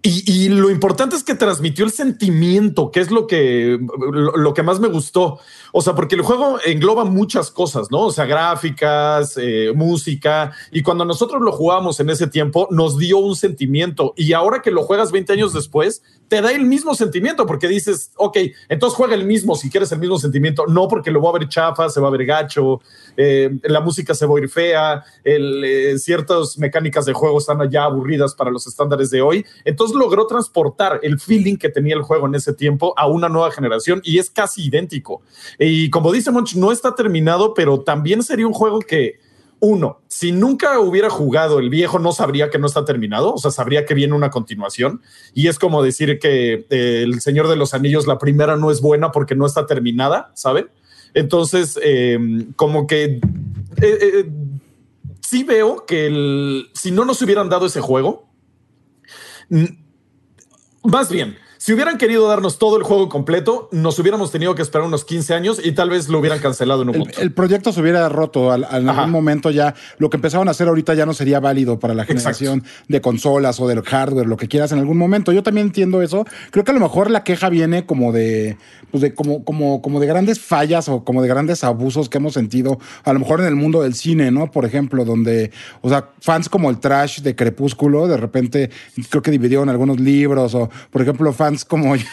y, lo importante es que transmitió el sentimiento, que es lo que, lo, que más me gustó. O sea, porque el juego engloba muchas cosas, ¿no? O sea, gráficas, eh, música. Y cuando nosotros lo jugamos en ese tiempo, nos dio un sentimiento. Y ahora que lo juegas 20 años después, te da el mismo sentimiento, porque dices, ok, entonces juega el mismo si quieres el mismo sentimiento. No porque lo va a ver chafa, se va a ver gacho, eh, la música se va a ir fea, eh, ciertas mecánicas de juego están ya aburridas para los estándares de hoy. Entonces logró transportar el feeling que tenía el juego en ese tiempo a una nueva generación y es casi idéntico. Y como dice Monch, no está terminado, pero también sería un juego que uno, si nunca hubiera jugado el viejo, no sabría que no está terminado, o sea, sabría que viene una continuación. Y es como decir que eh, El Señor de los Anillos, la primera no es buena porque no está terminada, ¿saben? Entonces, em, como que eh, eh, sí veo que si no nos hubieran dado ese juego, más bien, si hubieran querido darnos todo el juego completo, nos hubiéramos tenido que esperar unos 15 años y tal vez lo hubieran cancelado en un el, El proyecto se hubiera roto al, algún momento ya. Lo que empezaban a hacer ahorita ya no sería válido para la generación de consolas o del hardware, lo que quieras en algún momento. Yo también entiendo eso. Creo que a lo mejor la queja viene como de, pues de como, como, como de grandes fallas o como de grandes abusos que hemos sentido, a lo mejor en el mundo del cine, ¿no? Por ejemplo, donde, o sea, fans como el trash de Crepúsculo, de repente creo que dividieron algunos libros o, por ejemplo, fans como yo.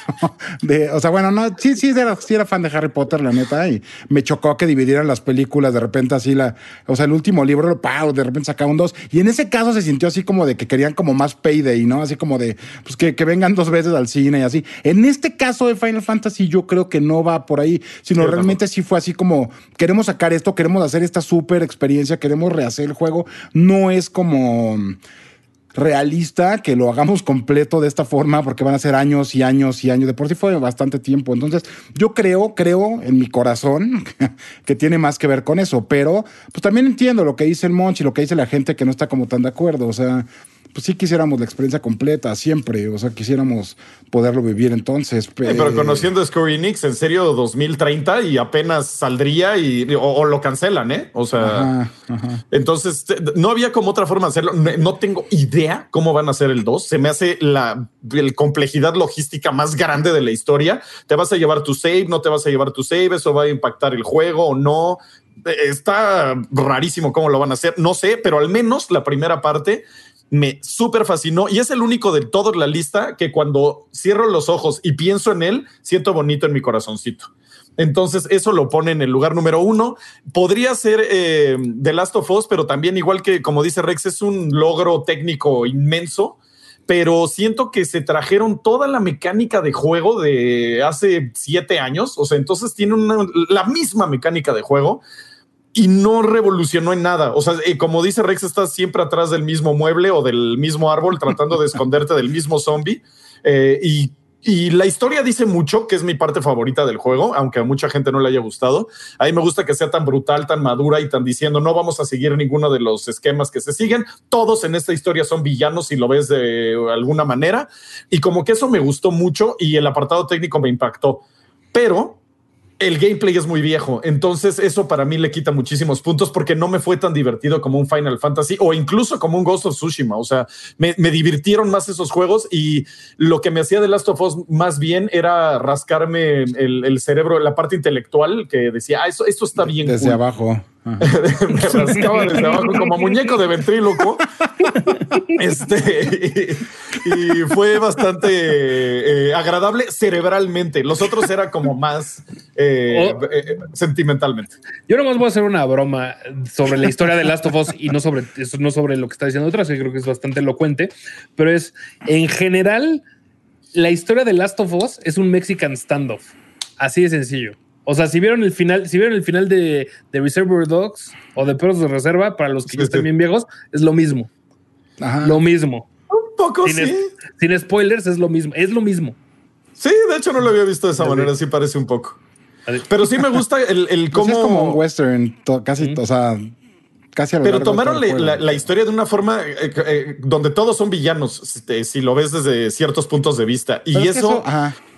De, o sea, bueno, no, sí, sí era, sí era fan de Harry Potter, la neta, y me chocó que dividieran las películas de repente así la, o sea, el último libro, ¡pau! de repente sacaban dos. Y en ese caso se sintió así como de que querían como más payday, ¿no? Así como de, pues que, que vengan dos veces al cine y así. En este caso de Final Fantasy yo creo que no va por ahí, sino realmente sí fue así como, queremos sacar esto, queremos hacer esta súper experiencia, queremos rehacer el juego. No es como realista que lo hagamos completo de esta forma porque van a ser años y años y años. De por sí fue bastante tiempo. Entonces, yo creo, creo en mi corazón que tiene más que ver con eso, pero pues también entiendo lo que dice el Monch y lo que dice la gente que no está como tan de acuerdo. O sea, pues sí quisiéramos la experiencia completa siempre, o sea, quisiéramos poderlo vivir entonces. Pero, conociendo Square Enix, en serio, 2030 y apenas saldría y o, lo cancelan, ¿eh? O sea, entonces no había como otra forma de hacerlo. No, tengo idea cómo van a hacer el 2. Se me hace la complejidad logística más grande de la historia. Te vas a llevar tu save, no te vas a llevar tu save, eso va a impactar el juego o no. Está rarísimo cómo lo van a hacer. No sé, pero al menos la primera parte me súper fascinó y es el único de toda la lista que cuando cierro los ojos y pienso en él, siento bonito en mi corazoncito. Entonces, eso lo pone en el lugar número uno. Podría ser eh, The Last of Us, pero también, igual que como dice Rex, es un logro técnico inmenso. Pero siento que se trajeron toda la mecánica de juego de hace siete años. O sea, entonces tiene la misma mecánica de juego y no revolucionó en nada. O sea, eh, como dice Rex, estás siempre atrás del mismo mueble o del mismo árbol tratando de esconderte del mismo zombie. Eh, y, la historia dice mucho, que es mi parte favorita del juego, aunque a mucha gente no le haya gustado. A mí me gusta que sea tan brutal, tan madura y tan diciendo, no vamos a seguir ninguno de los esquemas que se siguen. Todos en esta historia son villanos si lo ves de alguna manera. Y como que eso me gustó mucho y el apartado técnico me impactó. Pero el gameplay es muy viejo, entonces eso para mí le quita muchísimos puntos porque no me fue tan divertido como un Final Fantasy o incluso como un Ghost of Tsushima. O sea, me, divirtieron más esos juegos y lo que me hacía de Last of Us más bien era rascarme el, cerebro, la parte intelectual que decía, ah, eso, esto está bien. Desde abajo. me rascaba desde abajo como muñeco de ventríloco. este, y, fue bastante eh, agradable cerebralmente. Los otros era como más eh, oh. eh, sentimentalmente. Yo nomás voy a hacer una broma sobre la historia de Last of Us y no sobre, no sobre lo que está diciendo otras, que creo que es bastante elocuente, pero es en general la historia de Last of Us es un Mexican standoff. Así de sencillo. O sea, si vieron el final, si vieron el final de, de Reservoir Dogs o de Perros de Reserva, para los que ya estén bien viejos, es lo mismo. Lo mismo. Un poco sin sí. sin spoilers, es lo mismo. Es lo mismo. Sí, de hecho no lo había visto de esa manera, sí parece un poco. Pero sí me gusta el, el Pues cómo... es como un western, to- casi, o sea, casi a lo Pero tomaron la, historia de una forma eh, eh, donde todos son villanos, este, si lo ves desde ciertos puntos de vista. Y Pero es que eso, ajá, eh, eh,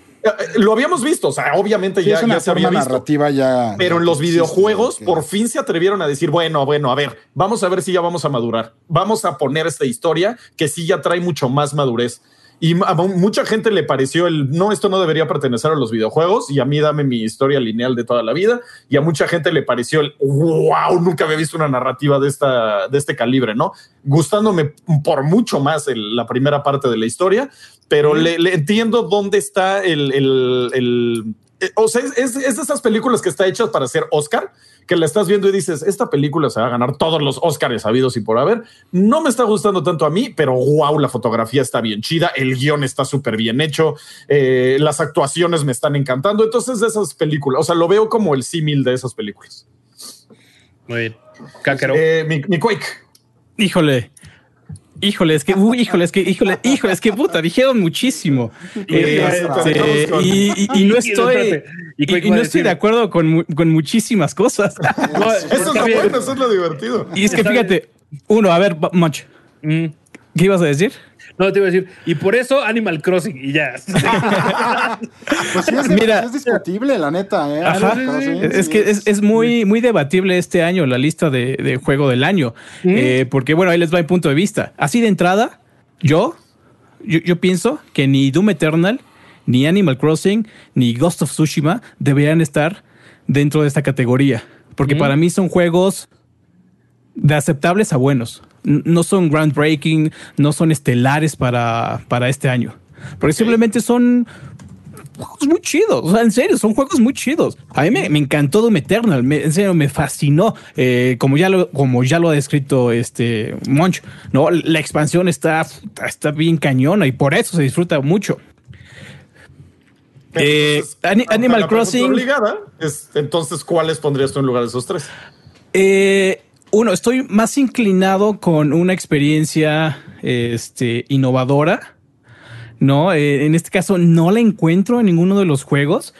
lo habíamos visto, o sea, obviamente sí, ya, es una ya se había visto. narrativa ya. Pero en los existe, videojuegos que- por fin se atrevieron a decir, bueno, bueno, a ver, vamos a ver si ya vamos a madurar. Vamos a poner esta historia que sí ya trae mucho más madurez. Y a mu- mucha gente le pareció el, no, esto no debería pertenecer a los videojuegos y a mí dame mi historia lineal de toda la vida. Y a mucha gente le pareció el, wow, nunca había visto una narrativa de, esta, de este calibre, ¿no? Gustándome por mucho más el- la primera parte de la historia, pero le, le entiendo dónde está el, el- el- eh, o sea, es, es- es de esas películas que está hechas para ser Oscar, que la estás viendo y dices, esta película se va a ganar todos los Oscars habidos y por haber. No me está gustando tanto a mí, pero wow, la fotografía está bien chida, el guion está súper bien hecho, eh, las actuaciones me están encantando. Entonces, de esas películas, o sea, lo veo como el símil de esas películas. Muy bien. Cácaro. Eh, mi, mi Quake. Híjole. Híjole, es que, uy, híjole, es que, híjole, híjole, es que puta, dijeron muchísimo. Eh, y, y- y no estoy, y, no estoy de acuerdo con, con muchísimas cosas. No, Eso es lo bueno, eso es lo divertido. Y es que fíjate, uno, a ver, Monch, Mm. ¿qué ibas a decir? No, te iba a decir. Y por eso Animal Crossing y ya. Pues sí, es, Mira. es discutible, la neta. ¿eh? Ajá. Es sí, que es, es muy, muy debatible este año la lista de, de juego del año. Eh, porque, bueno, ahí les va mi punto de vista. Así de entrada, yo, yo, yo pienso que ni Doom Eternal, ni Animal Crossing, ni Ghost of Tsushima deberían estar dentro de esta categoría. Porque para mí son juegos de aceptables a buenos. No son groundbreaking, no son estelares para, para este año. Porque simplemente son juegos muy chidos. O sea, en serio, son juegos muy chidos. A mí me, me encantó Doom Eternal. me- en serio, me fascinó. Eh, como, ya lo, como ya lo ha descrito este Monch, ¿no? La expansión está, está bien cañona y por eso se disfruta mucho. Eh, Entonces, Ani- aunque Animal Crossing. Obligada, es, entonces, ¿cuáles pondrías tú en lugar de esos tres? Eh, uno, estoy más inclinado con una experiencia este, innovadora. No, Eh, en este caso no la encuentro en ninguno de los juegos.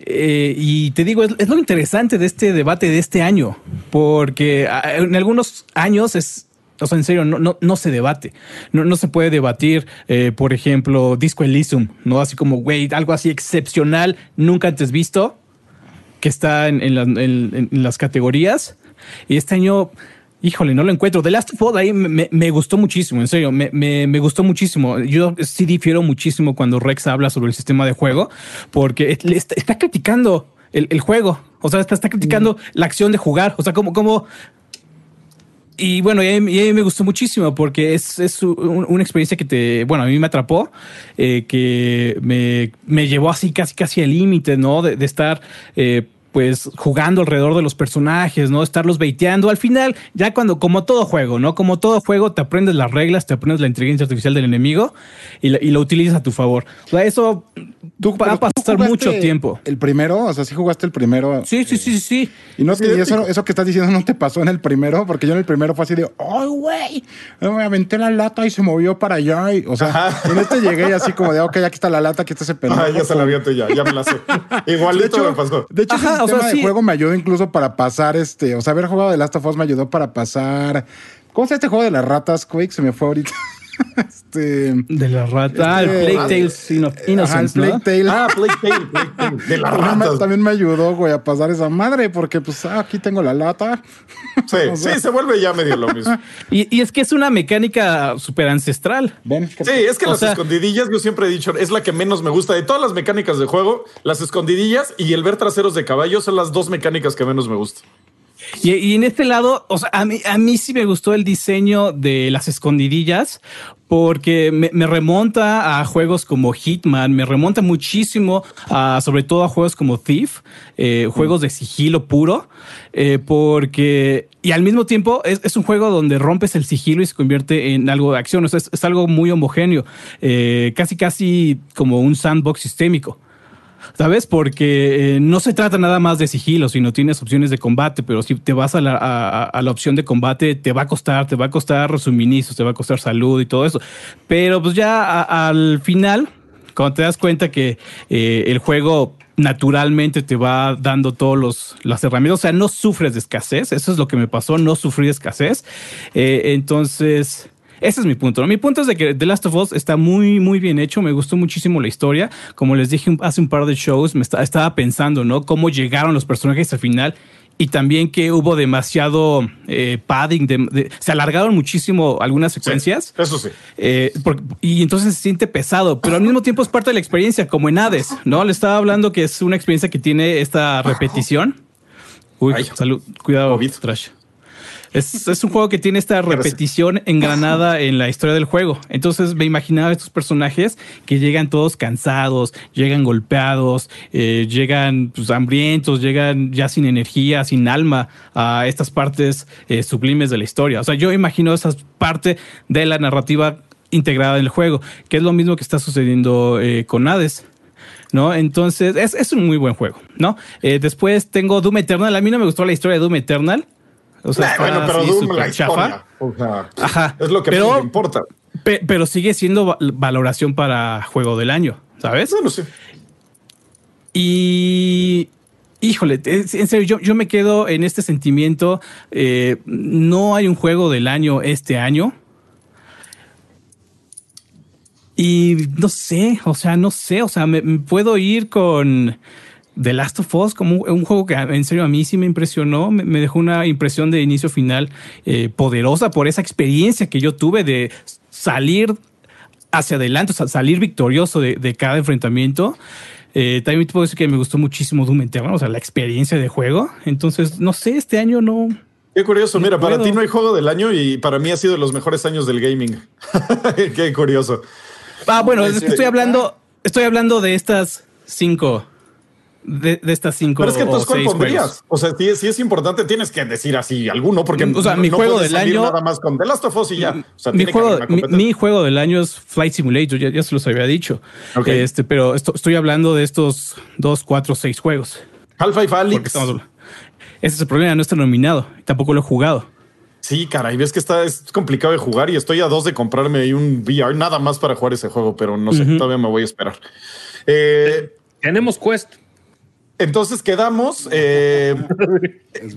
Eh, y te digo, es, lo interesante de este debate de este año, porque ah, en algunos años es, o sea, en serio, no, no, no se debate. No, no se puede debatir, eh, por ejemplo, Disco Elysium, ¿no? Así como, güey, algo así excepcional, nunca antes visto, que está en las categorías. Y este año, híjole, no lo encuentro. The Last of Us ahí me, me- gustó muchísimo, en serio, me, me- me gustó muchísimo. Yo sí difiero muchísimo cuando Rex habla sobre el sistema de juego, porque está, está criticando el, el juego. O sea, está, está criticando la acción de jugar. O sea, como, como y bueno, y a mí, y a mí me gustó muchísimo porque es, es un- una experiencia que te, bueno, a mí me atrapó, eh, que me, me llevó así casi casi al límite, ¿no? De, de estar eh, pues jugando alrededor de los personajes, ¿no? Estarlos baiteando. Al final, ya cuando, como todo juego, ¿no? Como todo juego, te aprendes las reglas, te aprendes la inteligencia artificial del enemigo y, la- y lo utilizas a tu favor. O sea, eso Tú, va a pasar mucho tiempo. El primero, o sea, sí jugaste el primero. Sí, sí, sí, sí, sí. Y, no, y épico. eso, eso que estás diciendo no te pasó en el primero, porque yo en el primero fue así de, ¡ay, güey! Me aventé la lata y se movió para allá. y- o sea, Ajá. en este llegué así como de, ok, aquí está la lata, aquí está ese pendejo. Ah, ya se la aviento ya, ya me la sé. De Igualito hecho, me pasó. de hecho Ajá, ese o sea, sistema sí. juego me ayudó incluso para pasar este, o sea, haber jugado de Last of Us me ayudó para pasar. ¿Cómo se llama este juego de las ratas, Quake? Se me fue ahorita. este. De la rata, Este- el Plague Tales Ajá, el Innocence, Plague ¿no? Tale. Ah, Plague Tale, Plague Tale, de las También me, ratas. también me ayudó, güey, a pasar esa madre, porque pues ah, aquí tengo la lata. Sí, sí, se vuelve ya medio lo mismo. Y, y es que es una mecánica súper ancestral. Ven, Sí, es que las sea- escondidillas, yo siempre he dicho, es la que menos me gusta de todas las mecánicas de juego. Las escondidillas y el ver traseros de caballo son las dos mecánicas que menos me gustan. Y, en este lado, o sea, a mí, sí me gustó el diseño de las escondidillas porque me, remonta a juegos como Hitman, me remonta muchísimo a, sobre todo a juegos como Thief, eh, juegos de sigilo puro, eh, porque, y al mismo tiempo es, un juego donde rompes el sigilo y se convierte en algo de acción, es algo muy homogéneo, eh, casi, casi como un sandbox sistémico. ¿Sabes? Porque eh, no se trata nada más de sigilo, sino tienes opciones de combate, pero si te vas a la, a- la opción de combate, te va a costar, te va a costar suministros, te va a costar salud y todo eso. Pero pues ya al final, Cuando te das cuenta que eh, el juego naturalmente te va dando todos los las herramientas, o sea, no sufres de escasez, eso es lo que me pasó, no sufrí de escasez. Eh, entonces, ese es mi punto. Mi punto es de que The Last of Us está muy, muy bien hecho. Me gustó muchísimo la historia. Como les dije hace un par de shows, me estaba pensando, ¿no? Cómo llegaron los personajes al final y también que hubo demasiado eh, padding, se alargaron muchísimo algunas secuencias. eso sí. Eh, y entonces se siente pesado, pero al mismo tiempo es parte de la experiencia, como en Hades, ¿no? Le estaba hablando que es una experiencia que tiene esta repetición. Uy, salud, cuidado, Trash. Es, un juego que tiene esta repetición engranada en la historia del juego. Entonces me imaginaba estos personajes que llegan todos cansados, llegan golpeados, eh, llegan pues, hambrientos, llegan ya sin energía, sin alma a estas partes eh, sublimes de la historia. O sea, yo imagino esa parte de la narrativa integrada en el juego, que es lo mismo que está sucediendo eh, con Hades. ¿no? Entonces, es, un muy buen juego, ¿no? después tengo Doom Eternal. A mí no me gustó la historia de Doom Eternal. O sea, bueno, pero Doom, la historia. O sea, Ajá. Es lo que pero, importa. pero sigue siendo valoración para juego del año, ¿sabes? No, no sé. Y Híjole, en serio, yo, me quedo en este sentimiento. Eh, no hay un juego del año este año. Y no sé, o sea, no sé, o sea, me puedo ir con The Last of Us como un, juego que en serio a mí sí me impresionó, me, dejó una impresión de inicio final eh, poderosa por esa experiencia que yo tuve de salir hacia adelante, o sea, salir victorioso de, cada enfrentamiento. Eh, también te puedo decir que me gustó muchísimo Doom Eternal, o sea, la experiencia de juego. Entonces, no sé, este año no. Qué curioso, mira, para ti no hay juego del año y para mí ha sido de los mejores años del gaming. Qué curioso. Ah, bueno, estoy hablando, estoy hablando de estas cinco de, estas cinco. Pero es que entonces, ¿cuál pondrías? O sea, si, es importante, tienes que decir así alguno, porque o sea, mi juego del año. Nada más con The Last of Us y ya. mi, juego, mi, juego del año es Flight Simulator, ya, se los había dicho. Este, pero estoy hablando de estos dos, cuatro, seis juegos. Half-Life Alyx. Ese es el problema, no está nominado. Tampoco lo he jugado. Sí, cara, y ves que está es complicado de jugar y estoy a dos de comprarme ahí un VR nada más para jugar ese juego, pero no sé, todavía me voy a esperar. Eh, Tenemos Quest. Entonces quedamos eh,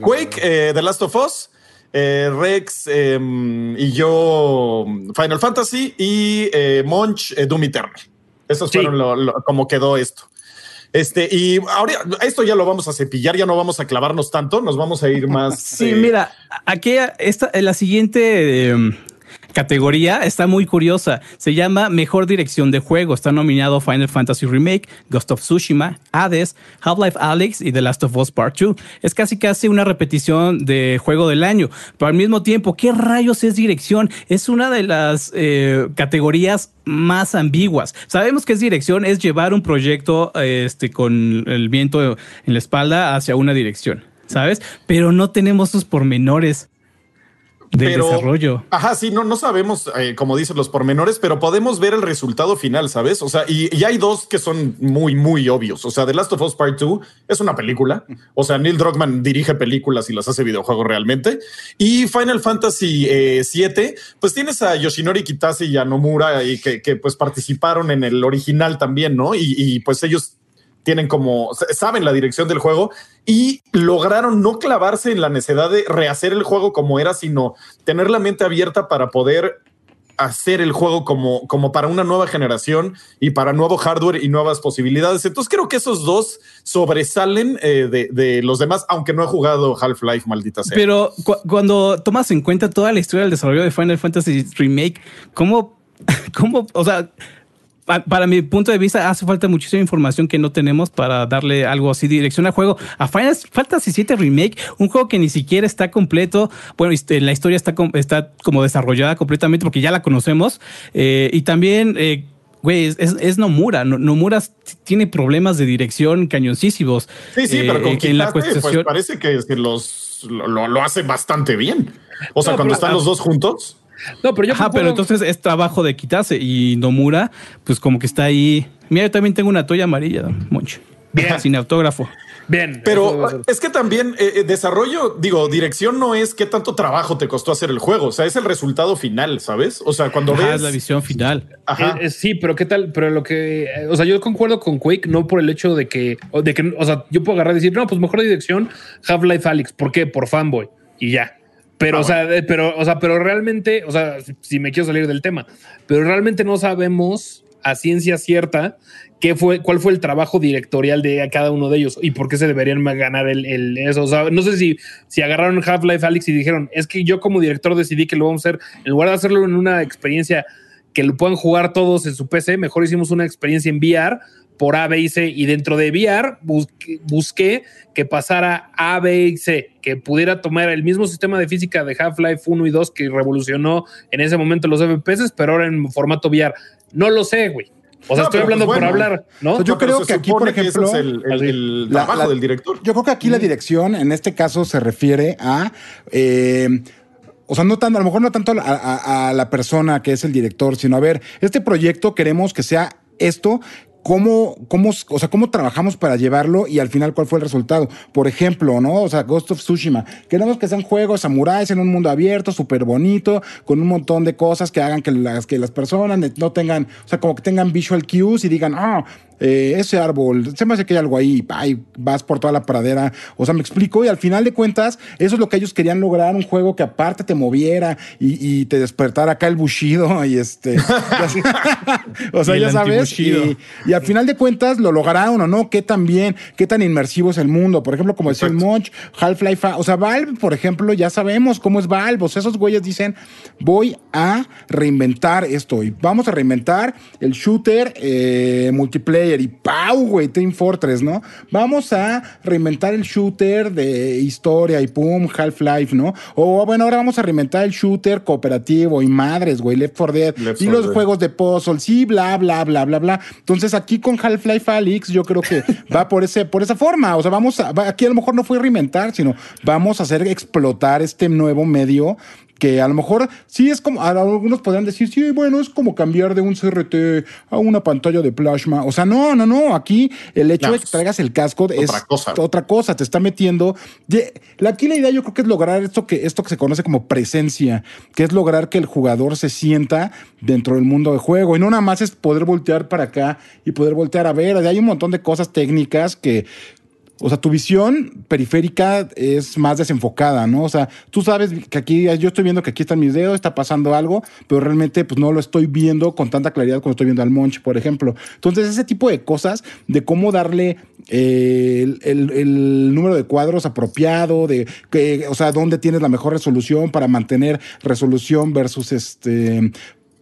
Quake, eh, The Last of Us, eh, Rex em, y yo Final Fantasy y Monch Doom Eternal. Esos fueron lo, como quedó esto. Este, y ahora esto ya lo vamos a cepillar, ya no vamos a clavarnos tanto, nos vamos a ir más. Sí, mira, aquí esta, la siguiente em, categoría está muy curiosa. Se llama Mejor Dirección de Juego. Está nominado Final Fantasy Remake, Ghost of Tsushima, Hades, Half-Life Alyx y The Last of Us Part 2. Es casi casi una repetición de juego del año. Pero al mismo tiempo, ¿qué rayos es dirección? Es una de las eh, categorías más ambiguas. Sabemos que es dirección, es llevar un proyecto este, con el viento en la espalda hacia una dirección. ¿Sabes? Pero no tenemos esos pormenores del desarrollo. Ajá, sí, no, no sabemos, eh, como dicen los pormenores, pero podemos ver el resultado final, ¿sabes? O sea, y, y, hay dos que son muy, muy obvios. O sea, The Last of Us Part 2 es una película. O sea, Neil Druckmann dirige películas y las hace videojuegos realmente. Y Final Fantasy eh, 7, pues tienes a Yoshinori Kitase y a Nomura y que, que pues participaron en el original también, ¿no? Y, y pues ellos tienen como, saben la dirección del juego y lograron no clavarse en la necesidad de rehacer el juego como era, sino tener la mente abierta para poder hacer el juego como, como para una nueva generación y para nuevo hardware y nuevas posibilidades. Entonces creo que esos dos sobresalen eh, de, los demás, aunque no he jugado Half-Life, maldita sea. Pero cuando tomas en cuenta toda la historia del desarrollo de Final Fantasy Remake, ¿cómo, cómo, o sea, para mi punto de vista, hace falta muchísima información que no tenemos para darle algo así dirección al juego. A Final Fantasy VII Remake, un juego que ni siquiera está completo. Bueno, este, la historia está, está como desarrollada completamente porque ya la conocemos. Eh, y también, eh, güey, es, es, Nomura. Nomura tiene problemas de dirección cañoncísimos. Sí, sí, pero con eh, la pues parece que, los, lo, hace bastante bien. O sea, cuando están los dos juntos. No, pero yo. Ajá, pero entonces es trabajo de quitarse y Nomura, pues como que está ahí. Mira, yo también tengo una toalla amarilla, Moncho. Bien. Sin autógrafo. Bien. Pero es que también eh, eh, desarrollo, digo, dirección no es qué tanto trabajo te costó hacer el juego. O sea, es el resultado final, ¿sabes? O sea, cuando ves. la visión final. Ajá. Eh, sí, pero qué tal, pero lo que, o sea, yo concuerdo con Quake, no por el hecho de que, de que, o sea, yo puedo agarrar y decir, no, pues mejor dirección, Half-Life Alyx. ¿Por qué? Por fanboy. Y ya. Pero, ah, o sea, pero, o sea, pero realmente, o sea, si me quiero salir del tema, pero realmente no sabemos a ciencia cierta qué fue, cuál fue el trabajo directorial de cada uno de ellos y por qué se deberían ganar el, eso. O sea, no sé si, si agarraron Half-Life Alyx y dijeron, es que yo como director decidí que lo vamos a hacer, en lugar de hacerlo en una experiencia que lo puedan jugar todos en su PC, mejor hicimos una experiencia en VR por A, B y C. Y dentro de VR busqué, que pasara A, B y C, que pudiera tomar el mismo sistema de física de Half-Life 1 y 2 que revolucionó en ese momento los FPS, pero ahora en formato VR. No lo sé, güey. O sea, estoy hablando pues por hablar, ¿no? yo creo que aquí, por ejemplo, es el, trabajo del director. Yo creo que aquí la dirección, en este caso, se refiere a. Eh, o sea, no tanto, a lo mejor no tanto a, a, la persona que es el director, sino a ver, este proyecto queremos que sea esto cómo, cómo, o sea, cómo trabajamos para llevarlo y al final cuál fue el resultado. Por ejemplo, ¿no? O sea, Ghost of Tsushima. Queremos que sean juegos samuráis en un mundo abierto, súper bonito, con un montón de cosas que hagan que las, que las personas no tengan, o sea, como que tengan visual cues y digan, ah, eh, ese árbol, se me hace que hay algo ahí, ay, vas por toda la pradera, o sea, me explico, y al final de cuentas, eso es lo que ellos querían lograr, un juego que aparte te moviera y, te despertara acá el bushido y este, o sea, ya sabes, y, al final de cuentas lo lograron o no, qué tan bien, qué tan inmersivo es el mundo, por ejemplo, como decía el Monch, Half-Life, o sea, Valve, por ejemplo, ya sabemos cómo es Valve, o sea, esos güeyes dicen, voy a reinventar esto y vamos a reinventar el shooter eh, multiplayer y ¡pau! güey, Team Fortress, ¿no? Vamos a reinventar el shooter de historia y pum, Half-Life, ¿no? O bueno, ahora vamos a reinventar el shooter cooperativo y madres, güey, Left 4 Dead y los juegos de puzzle, sí, bla, bla, bla, bla, bla. Entonces aquí con Half-Life Alyx yo creo que va por, ese, por esa forma, o sea, vamos a, aquí a lo mejor no fue reinventar, sino vamos a hacer explotar este nuevo medio que a lo mejor sí es como, algunos podrían decir, sí, bueno, es como cambiar de un CRT a una pantalla de plasma. O sea, no, no, no, aquí el hecho de que traigas el casco es otra cosa. otra cosa, te está metiendo. Aquí la idea yo creo que es lograr esto que, esto que se conoce como presencia, que es lograr que el jugador se sienta dentro del mundo de juego y no nada más es poder voltear para acá y poder voltear a ver. Hay un montón de cosas técnicas que, o sea, tu visión periférica es más desenfocada, ¿no? O sea, tú sabes que aquí, yo estoy viendo que aquí está mi dedo, está pasando algo, pero realmente pues no lo estoy viendo con tanta claridad como estoy viendo al Monch, por ejemplo. Entonces, ese tipo de cosas, de cómo darle eh, el, número de cuadros apropiado, de que, o sea, dónde tienes la mejor resolución para mantener resolución versus este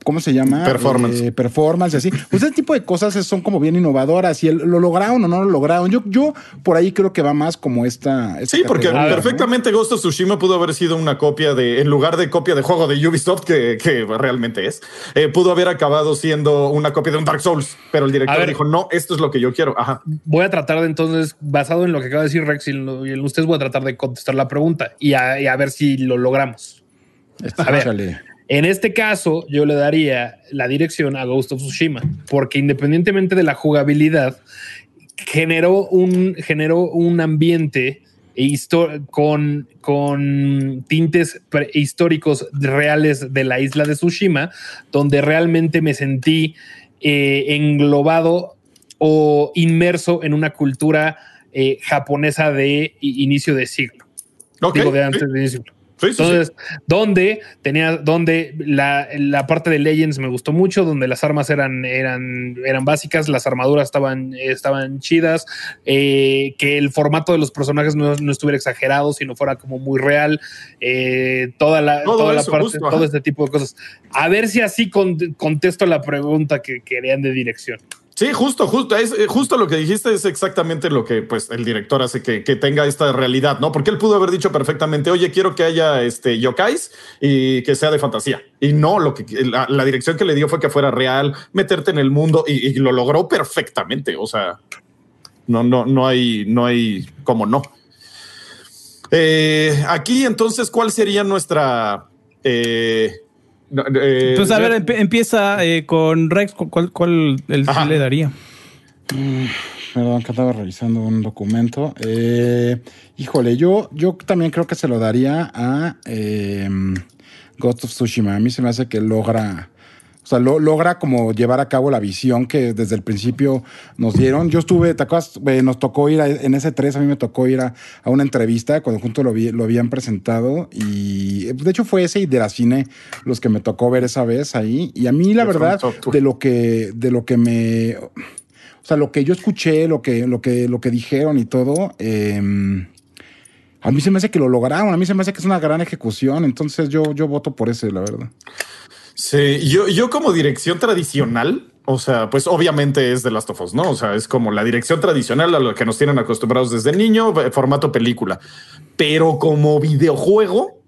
¿cómo se llama? Performance. Eh, performance y así. Pues ese tipo de cosas son como bien innovadoras y lo lograron o no lo lograron. Yo, yo por ahí creo que va más como esta. sí, porque perfectamente Ghost of Tsushima pudo haber sido una copia de, en lugar de copia de juego de Ubisoft, que, que realmente es, eh, pudo haber acabado siendo una copia de un Dark Souls, pero el director dijo, no, esto es lo que yo quiero. Ajá. Voy a tratar de entonces, basado en lo que acaba de decir Rex y en ustedes, voy a tratar de contestar la pregunta y a, ver si lo logramos. A ver, en este caso, yo le daría la dirección a Ghost of Tsushima, porque independientemente de la jugabilidad, generó un, generó un ambiente con, con tintes históricos reales de la isla de Tsushima, donde realmente me sentí eh, englobado o inmerso en una cultura eh, japonesa de inicio de siglo. Digo, de antes de inicio entonces, donde tenía, donde la, la, parte de Legends me gustó mucho, donde las armas eran, eran, eran básicas, las armaduras estaban, estaban chidas, eh, que el formato de los personajes no, no, estuviera exagerado, sino fuera como muy real, eh, toda la, toda la parte, todo este tipo de cosas. A ver si así contesto la pregunta que querían de dirección. Sí, justo, justo, es, eh, justo lo que dijiste es exactamente lo que pues el director hace que, tenga esta realidad, ¿no? Porque él pudo haber dicho perfectamente, oye, quiero que haya este yokais y que sea de fantasía. Y no, lo que la, dirección que le dio fue que fuera real, meterte en el mundo y, lo logró perfectamente. O sea, no, no, no hay, no hay como no. Eh, aquí entonces, ¿cuál sería nuestra eh, eh, pues a ver, empieza eh, con Rex, ¿cuál, cuál el, le daría? Mm, perdón, que estaba revisando un documento. Eh, híjole, yo, yo también creo que se lo daría a eh, Ghost of Tsushima. A mí se me hace que logra o sea, lo, logra como llevar a cabo la visión que desde el principio nos dieron. Yo estuve, ¿te acuerdas? Eh, nos tocó ir a, en ese 3, a mí me tocó ir a, a una entrevista cuando juntos lo, vi, lo habían presentado. Y eh, de hecho fue ese y de la cine los que me tocó ver esa vez ahí. Y a mí, la verdad, de lo que, de lo que me. O sea, lo que yo escuché, lo que, lo que, lo que dijeron y todo. Eh, a mí se me hace que lo lograron, a mí se me hace que es una gran ejecución, entonces yo, yo voto por ese, la verdad. Sí, yo, yo como dirección tradicional, o sea, pues obviamente es de Last of Us, ¿no? O sea, es como la dirección tradicional a lo que nos tienen acostumbrados desde niño, formato película. Pero como videojuego,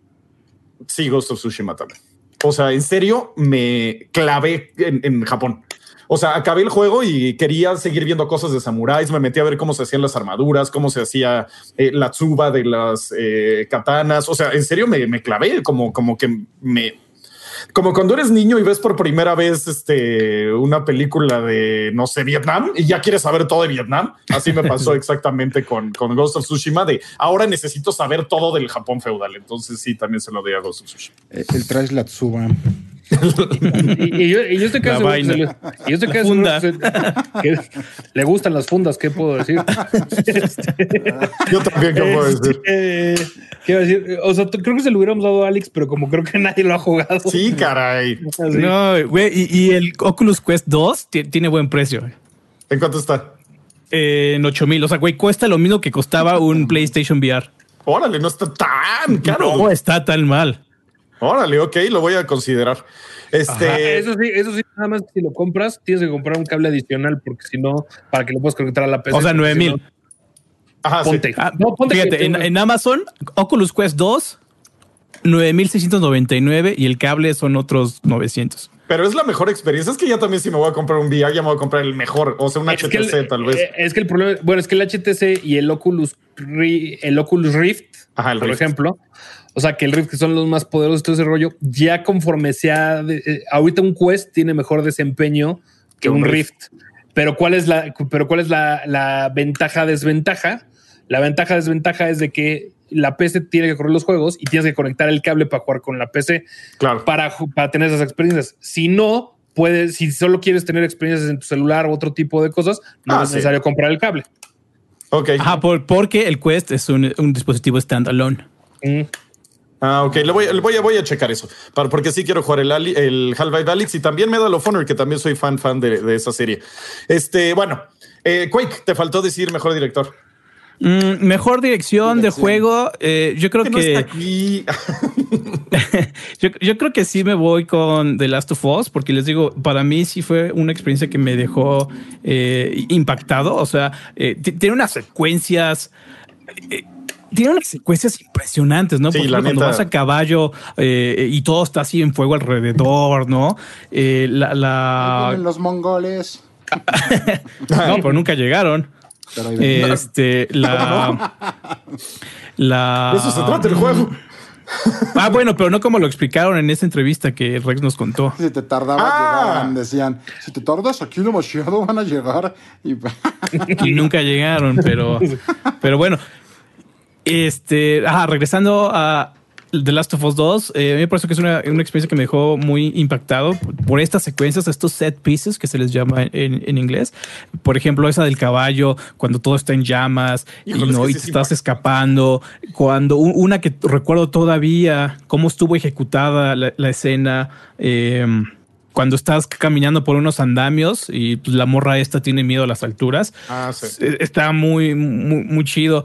sí, Ghost of Tsushima también. O sea, en serio, me clavé en, en Japón. O sea, acabé el juego y quería seguir viendo cosas de samuráis. Me metí a ver cómo se hacían las armaduras, cómo se hacía eh, la tsuba de las eh, katanas. O sea, en serio me, me clavé, como, como que me, como cuando eres niño y ves por primera vez este, una película de, no sé, Vietnam y ya quieres saber todo de Vietnam. Así me pasó exactamente con, con Ghost of Tsushima de ahora necesito saber todo del Japón feudal. Entonces sí, también se lo doy a Ghost of Tsushima. El, el traes la Tsuba. Y, y, yo, y, yo, estoy casi seguro, yo estoy casi seguro que, le gustan las fundas, ¿qué puedo decir? yo también, ¿qué puedo decir? Eh, ¿Qué iba a decir? O sea, creo que se lo hubiéramos dado a Alex, pero como creo que nadie lo ha jugado. Sí, caray. Así. No, güey, y, y, el Oculus Quest 2 tiene buen precio. ¿En cuánto está? Eh, en 8 mil. O sea, güey, cuesta lo mismo que costaba un PlayStation VR. Órale, no está tan caro. No está tan mal. Órale, ok, lo voy a considerar. Este... Ajá, eso sí, eso sí, nada más si lo compras, tienes que comprar un cable adicional, porque si no, para que lo puedas conectar a la PC. O sea, 9 mil. Si no, Ajá, ponte. Sí. Ah, no, ponte fíjate, en, en, Amazon, Oculus Quest 2, 9699 y el cable son otros 900. Pero es la mejor experiencia. Es que ya también, si me voy a comprar un VR, ya me voy a comprar el mejor, o sea, un es HTC el, tal vez. Eh, Es que el problema, bueno, es que el HTC y el Oculus, el Oculus Rift, Ajá, el por Rift. ejemplo, o sea, que el Rift, que son los más poderosos de todo ese rollo, ya conforme sea, de, eh, ahorita un Quest tiene mejor desempeño que un Rift. Rift. Pero cuál es la, pero cuál es la, la ventaja desventaja? La ventaja desventaja es de que la PC tiene que correr los juegos y tienes que conectar el cable para jugar con la PC claro. para, para tener esas experiencias. Si no, puedes, si solo quieres tener experiencias en tu celular u otro tipo de cosas, no Ah, es sí. necesario comprar el cable. Ok. Ajá, por, porque el Quest es un, un dispositivo standalone. Mm. Ah, ok, le voy, le voy, a, voy a checar eso, para, porque sí quiero jugar el, Ali- el Half-Life Alyx y también Medal of Honor, que también soy fan, fan de, de esa serie. Este, bueno, eh, Quake, te faltó decir mejor director. Mm, mejor dirección, dirección, de juego. Eh, yo creo que. que no está aquí. yo, yo, creo que sí me voy con The Last of Us, porque les digo, para mí sí fue una experiencia que me dejó eh, impactado. O sea, eh, tiene unas secuencias. Tiene unas secuencias impresionantes, ¿no? Sí, Por la ejemplo, cuando neta. vas a caballo eh, y todo está así en fuego alrededor, ¿no? Eh, la, la... los mongoles. no, pero nunca llegaron. Pero ahí ven. Este, la, la. Eso se trata el juego. Ah, bueno, pero no como lo explicaron en esa entrevista que Rex nos contó. Si te tardabas, Ah. llegaban, decían, si te tardas aquí demasiado, van a llegar. Y, Y nunca llegaron, pero, pero bueno. Este, ah, regresando a The Last of Us 2, eh, a mí me parece que es una, una experiencia que me dejó muy impactado por, por estas secuencias, estos set pieces que se les llama en, en inglés. Por ejemplo, esa del caballo, cuando todo está en llamas Híjole, y, es no, que y te es estás impactante. escapando. Cuando un- una que recuerdo todavía, cómo estuvo ejecutada la, la escena. eh, cuando estás caminando por unos andamios y pues, la morra esta tiene miedo a las alturas. Ah, sí. Eh, Está muy, muy, muy chido.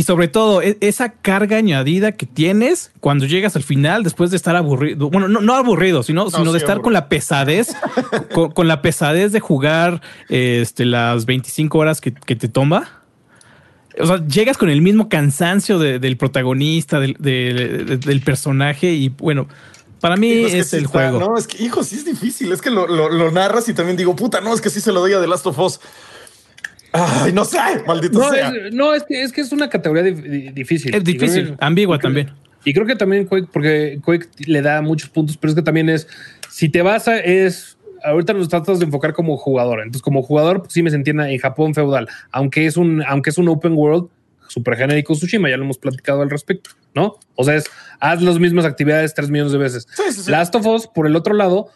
Y sobre todo, e- esa carga añadida que tienes cuando llegas al final, después de estar aburrido, bueno, no, no aburrido, sino, sino sí, de estar aburrido. con la pesadez, con, con la pesadez de jugar este, las 25 horas que, que te toma. O sea, llegas con el mismo cansancio de- del protagonista, del, de- de- del personaje y bueno, para mí es, que sí el está- juego. No, es que, hijo, sí es difícil. Es que lo, lo, lo narras y también digo, puta, no, es que sí se lo doy a The Last of Us. Ay, no sé, maldito No, sea. es, no es, que, es que es una categoría di- di- difícil. Es difícil, que- ambigua también. Y creo que también Quake, porque Quake le da muchos puntos, pero es que también es, si te vas a, es ahorita nos tratas de enfocar como jugador. Entonces, como jugador, pues sí me sentía en Japón feudal, aunque es un, aunque es un open world super genérico Tsushima, ya lo hemos platicado al respecto, ¿no? O sea, es haz las mismas actividades tres millones de veces. Last of Us, por el otro lado,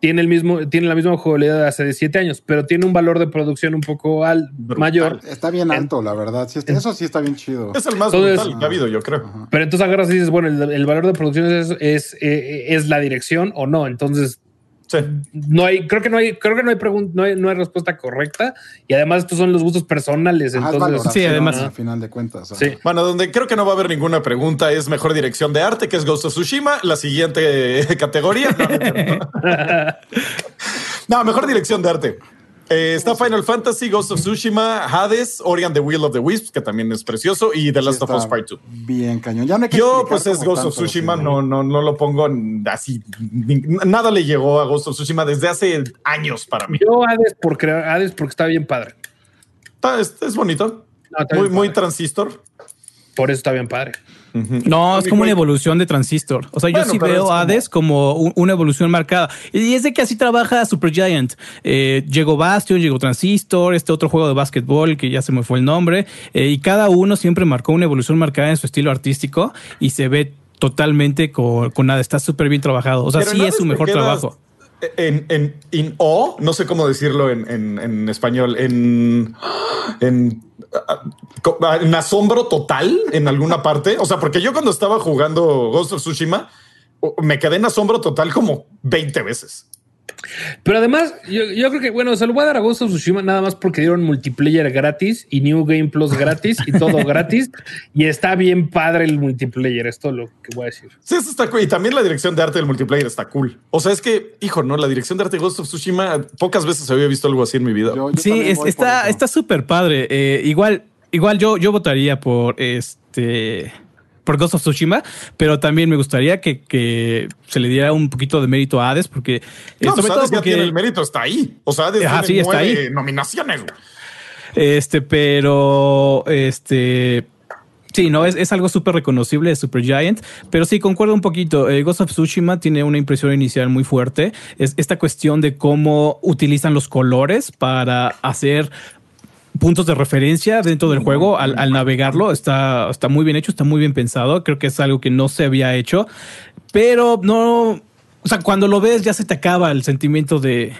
tiene el mismo, tiene la misma jugabilidad de hace siete años, pero tiene un valor de producción un poco al, mayor. Está bien alto, la verdad. eso sí está bien chido. Es el más brutal que ha habido, yo creo. Pero entonces agarras y dices, bueno, el, valor de producción es, es, eh, es, la dirección o no. Entonces no hay, creo que no hay, creo que no hay pregunta, no hay, no hay respuesta correcta. Y además, estos son los gustos personales. entonces, sí, además, al final de cuentas. Sí. Bueno, donde creo que no va a haber ninguna pregunta es mejor dirección de arte, que es Ghost of Tsushima. La siguiente categoría. no mejor dirección de arte. Eh, está Final Fantasy, Ghost of Tsushima, Hades, Ori and the Wheel of the Wisps, que también es precioso, y The Last of Us Part 2. Bien, cañón. Ya Yo, pues es Ghost of Tsushima, no, no, no lo pongo así. Nada le llegó a Ghost of Tsushima desde hace años para mí. Yo Hades, por crear Hades porque está bien padre. es, bonito. muy, muy transistor. Por eso está bien padre. No, es como una evolución de Transistor. O sea, yo sí veo Hades como, una evolución marcada. Y es de que así trabaja Supergiant. Eh, llegó Bastion, llegó Transistor, este otro juego de básquetbol que ya se me fue el nombre. Eh, y cada uno siempre marcó una evolución marcada en su estilo artístico y se ve totalmente con, con Hades. Está súper bien trabajado. O sea, sí es su mejor trabajo. En, en, in o, no sé cómo decirlo en, en, español, en, en en asombro total en alguna parte. O sea, porque yo cuando estaba jugando Ghost of Tsushima, me quedé en asombro total como 20 veces. Pero además, yo, creo que, bueno, se lo voy a dar a Ghost of Tsushima nada más porque dieron multiplayer gratis y New Game Plus gratis y todo gratis. Y está bien padre el multiplayer, es todo lo que voy a decir. Sí, eso está cool. Y también la dirección de arte del multiplayer está cool. O sea, es que, hijo, no, la dirección de arte de Ghost of Tsushima, pocas veces había visto algo así en mi vida. sí, está súper padre. Eh, igual, igual yo, yo votaría por este por Ghost of Tsushima, pero también me gustaría que, se le diera un poquito de mérito a Hades, porque eh, no, sobre pues todo tiene el mérito está ahí. O sea, Hades sí, está ahí. nominaciones. Este, pero este. Sí, no, es, es algo súper reconocible de Super Giant, pero sí, concuerdo un poquito. Eh, Ghost of Tsushima tiene una impresión inicial muy fuerte. Es esta cuestión de cómo utilizan los colores para hacer puntos de referencia dentro del juego al, navegarlo. Está, está muy bien hecho, está muy bien pensado. Creo que es algo que no se había hecho, pero no, o sea, cuando lo ves ya se te acaba el sentimiento de,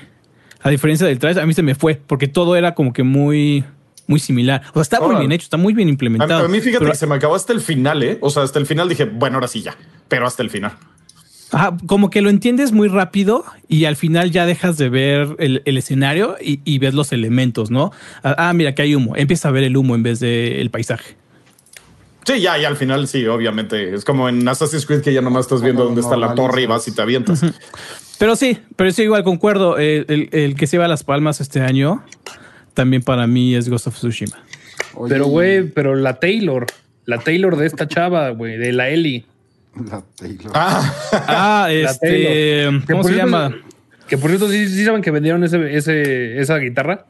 a diferencia del traje, a mí se me fue porque todo era como que muy, muy similar. O sea, está muy bien hecho, está muy bien implementado. A, mí fíjate que se me acabó hasta el final, ¿eh? O sea, hasta el final dije, bueno, ahora sí ya, pero hasta el final como que lo entiendes muy rápido y al final ya dejas de ver el, escenario y, ves los elementos, ¿no? Ah, ah, mira que hay humo. Empieza a ver el humo en vez del paisaje. Sí, ya, y al final sí, obviamente. Es como en Assassin's Creed que ya nomás estás viendo dónde está la torre y vas y te avientas. Pero sí, pero sí, igual concuerdo. El, que se va a las palmas este año también para mí es Ghost of Tsushima. Pero, güey, pero la Taylor, la Taylor de esta chava, güey, de la Ellie. La Taylor. Ah, ah este. ¿Cómo se llama? Que por cierto, ¿sí, saben que vendieron ese, ese, esa guitarra.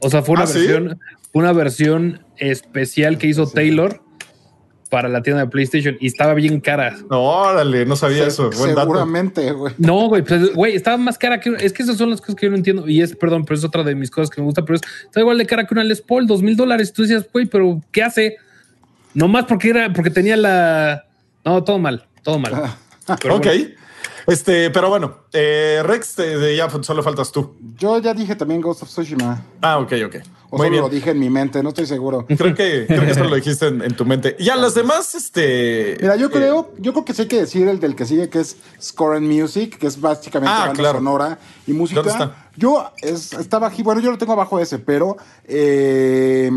O sea, fue una ah, versión, una versión especial que hizo Taylor para la tienda de PlayStation y estaba bien cara. No, órale, no sabía eso. seguramente, güey. No, güey, pues, güey, estaba más cara que. Es que esas son las cosas que yo no entiendo. Y es, perdón, pero es otra de mis cosas que me gusta, pero es, está igual de cara que una Les Paul, dos mil dólares. Tú decías, güey, pero ¿qué hace? Nomás porque era, porque tenía la, no, todo mal, todo mal. ok. Este, pero bueno, eh, Rex, ya solo faltas tú. Yo ya dije también Ghost of Tsushima. Ah, ok, ok. O solo lo dije en mi mente, no estoy seguro. Creo que, creo que eso lo dijiste en, tu mente. Y a las demás, este. Mira, yo eh, creo, yo creo que sí hay que decir el del que sigue, que es Score and Music, que es básicamente ah, claro. sonora y música. está? Yo estaba aquí, bueno, yo lo tengo abajo ese, pero eh,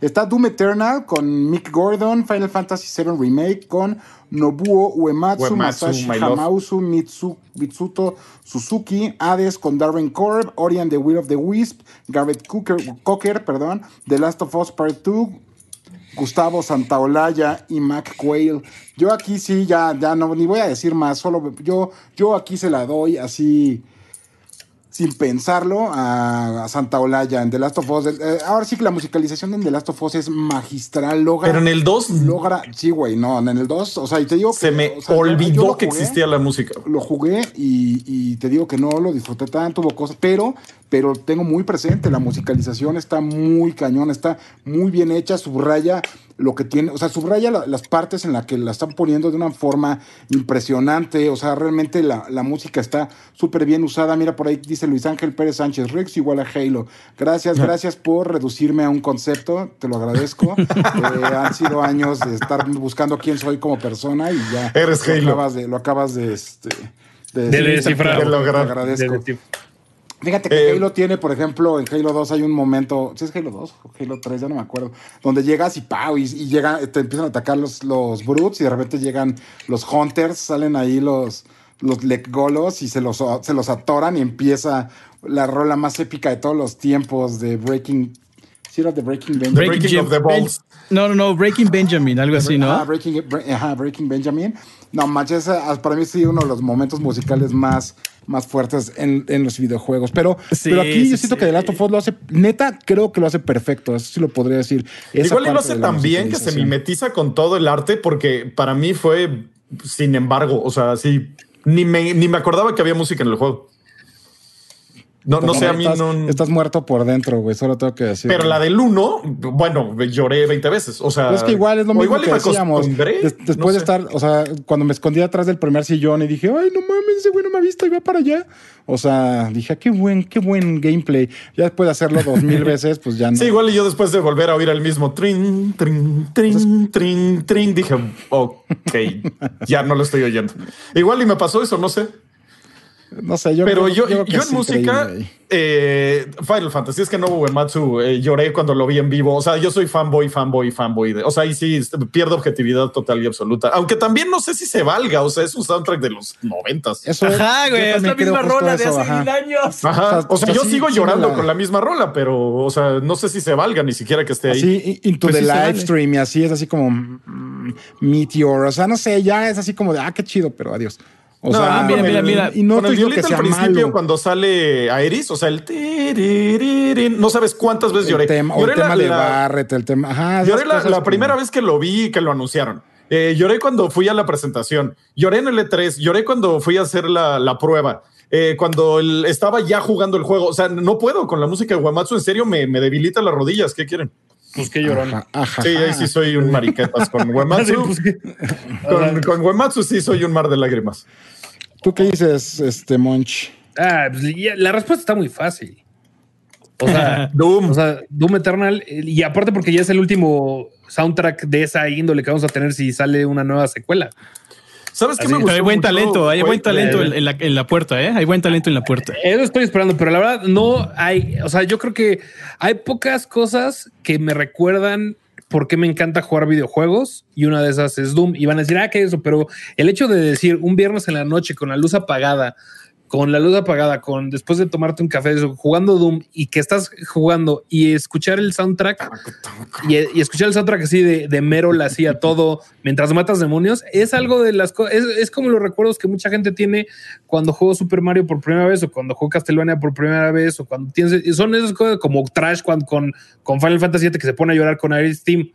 está Doom Eternal con Mick Gordon, Final Fantasy VII Remake con Nobuo Uematsu, Masashi Hamausu, Mitsuto Suzuki, Hades con Darren Korb, Ori and the Will of the Wisp, Garrett Cocker, perdón, The Last of Us Part 2, Gustavo Santaolalla y Mac Quayle. Yo aquí sí, ya, ya no, ni voy a decir más, solo yo, yo aquí se la doy así sin pensarlo a, Santa Olaya en The Last of Us. Eh, ahora sí que la musicalización en The Last of Us es magistral. Logra, Pero en el 2. Logra. Sí, güey, no, en el 2. O sea, y te digo. Se me olvidó que existía la música. Lo jugué y, y, te digo que no lo disfruté tanto, hubo cosas. Pero pero tengo muy presente, la musicalización está muy cañón, está muy bien hecha, subraya lo que tiene, o sea, subraya las partes en las que la están poniendo de una forma impresionante, o sea, realmente la, música está súper bien usada. Mira, por ahí dice Luis Ángel Pérez Sánchez, Rex igual a Halo. Gracias, gracias por reducirme a un concepto, te lo agradezco. Eh, han sido años de estar buscando quién soy como persona y ya Eres lo, Halo. Acabas de, lo acabas de, este, de, descifrar. Te lo agradezco. Fíjate que eh, Halo tiene, por ejemplo, en Halo 2 hay un momento, ¿sí es Halo 2 o Halo 3? Ya no me acuerdo, donde llegas y pau, y, y te empiezan a atacar los, los brutes y de repente llegan los hunters, salen ahí los, los golos y se los, se los atoran y empieza la rola más épica de todos los tiempos de Breaking ¿Sí era de Breaking Benjamin? Breaking of the Balls. No, no, no, Breaking Benjamin, algo así, ¿no? Ajá, Breaking, Breaking Benjamin. No, manches, para mí sí uno de los momentos musicales más, más fuertes en, en los videojuegos. Pero, pero aquí yo siento que The Last of Us lo hace, neta, creo que lo hace perfecto. Eso sí lo podría decir. Igual y lo hace tan bien que se mimetiza con todo el arte, porque para mí fue, sin embargo, o sea, sí, ni me, ni me acordaba que había música en el juego. No, no sé, a mí no. Estás muerto por dentro, güey. Solo tengo que decir. Pero la del 1, bueno, lloré 20 veces. O sea, es que igual es lo mismo que decíamos. después de estar, o sea, cuando me escondí atrás del primer sillón y dije, ay, no mames, ese güey no me ha visto y va para allá. O sea, dije, ah, qué buen, qué buen gameplay. Ya después de hacerlo dos mil veces, pues ya no. Sí, igual y yo después de volver a oír el mismo trin, trin, trin, trin, trin, dije, ok, ya no lo estoy oyendo. Igual y me pasó eso, no sé. No sé, yo Pero yo, yo, en música, eh, Final Fantasy, es que no Uematsu, eh, lloré cuando lo vi en vivo. O sea, yo soy fanboy, fanboy, fanboy. De, o sea, ahí sí pierdo objetividad total y absoluta. Aunque también no sé si se valga. O sea, es un soundtrack de los noventas. Ajá, güey, es la misma rola de hace mil años. Ajá. O sea, yo sigo llorando con la misma rola, pero, o sea, no sé si se valga ni siquiera que esté ahí. Sí, into pues the live stream y así es así como mm, Meteor. O sea, no sé, ya es así como de, ah, qué chido, pero adiós. O no, sea, mira, mira, mira. Y no con el al principio, cuando sale Iris, o sea, el no sabes cuántas veces lloré. El tema, lloré el tema de Barret, el tema. Ajá, lloré la, primera vez que lo vi que lo anunciaron. Eh, lloré cuando fui a la presentación. Lloré en el E3. Lloré cuando fui a hacer la, la prueba. Eh, cuando estaba ya jugando el juego. O sea, no puedo con la música de Guamatsu. En serio, me, me debilita las rodillas. ¿Qué quieren? Pues qué llorón. sí, ahí sí soy un mariquetas con Uematsu. Pues con, con sí soy un mar de lágrimas. ¿Tú qué dices, este Monch? Ah, pues, la respuesta está muy fácil. O sea, Doom. O sea, Doom Eternal. Y aparte porque ya es el último soundtrack de esa índole que vamos a tener si sale una nueva secuela. ¿Sabes qué me gusta? Hay buen talento, hay buen talento en, la, en, la, puerta, ¿eh? Hay buen talento en la puerta. Eso estoy esperando, pero la verdad no hay, o sea, yo creo que hay pocas cosas que me recuerdan por qué me encanta jugar videojuegos y una de esas es Doom. Y van a decir, ah, que eso, pero el hecho de decir un viernes en la noche con la luz apagada, con la luz apagada, con después de tomarte un café, jugando Doom y que estás jugando y escuchar el soundtrack y, escuchar el soundtrack así de, de Merol así a todo mientras matas demonios, es algo de las cosas, es, como los recuerdos que mucha gente tiene cuando jugó Super Mario por primera vez o cuando jugó Castlevania por primera vez o cuando tienes, son esas cosas como Trash con, con, con Final Fantasy VII que se pone a llorar con Iris Team.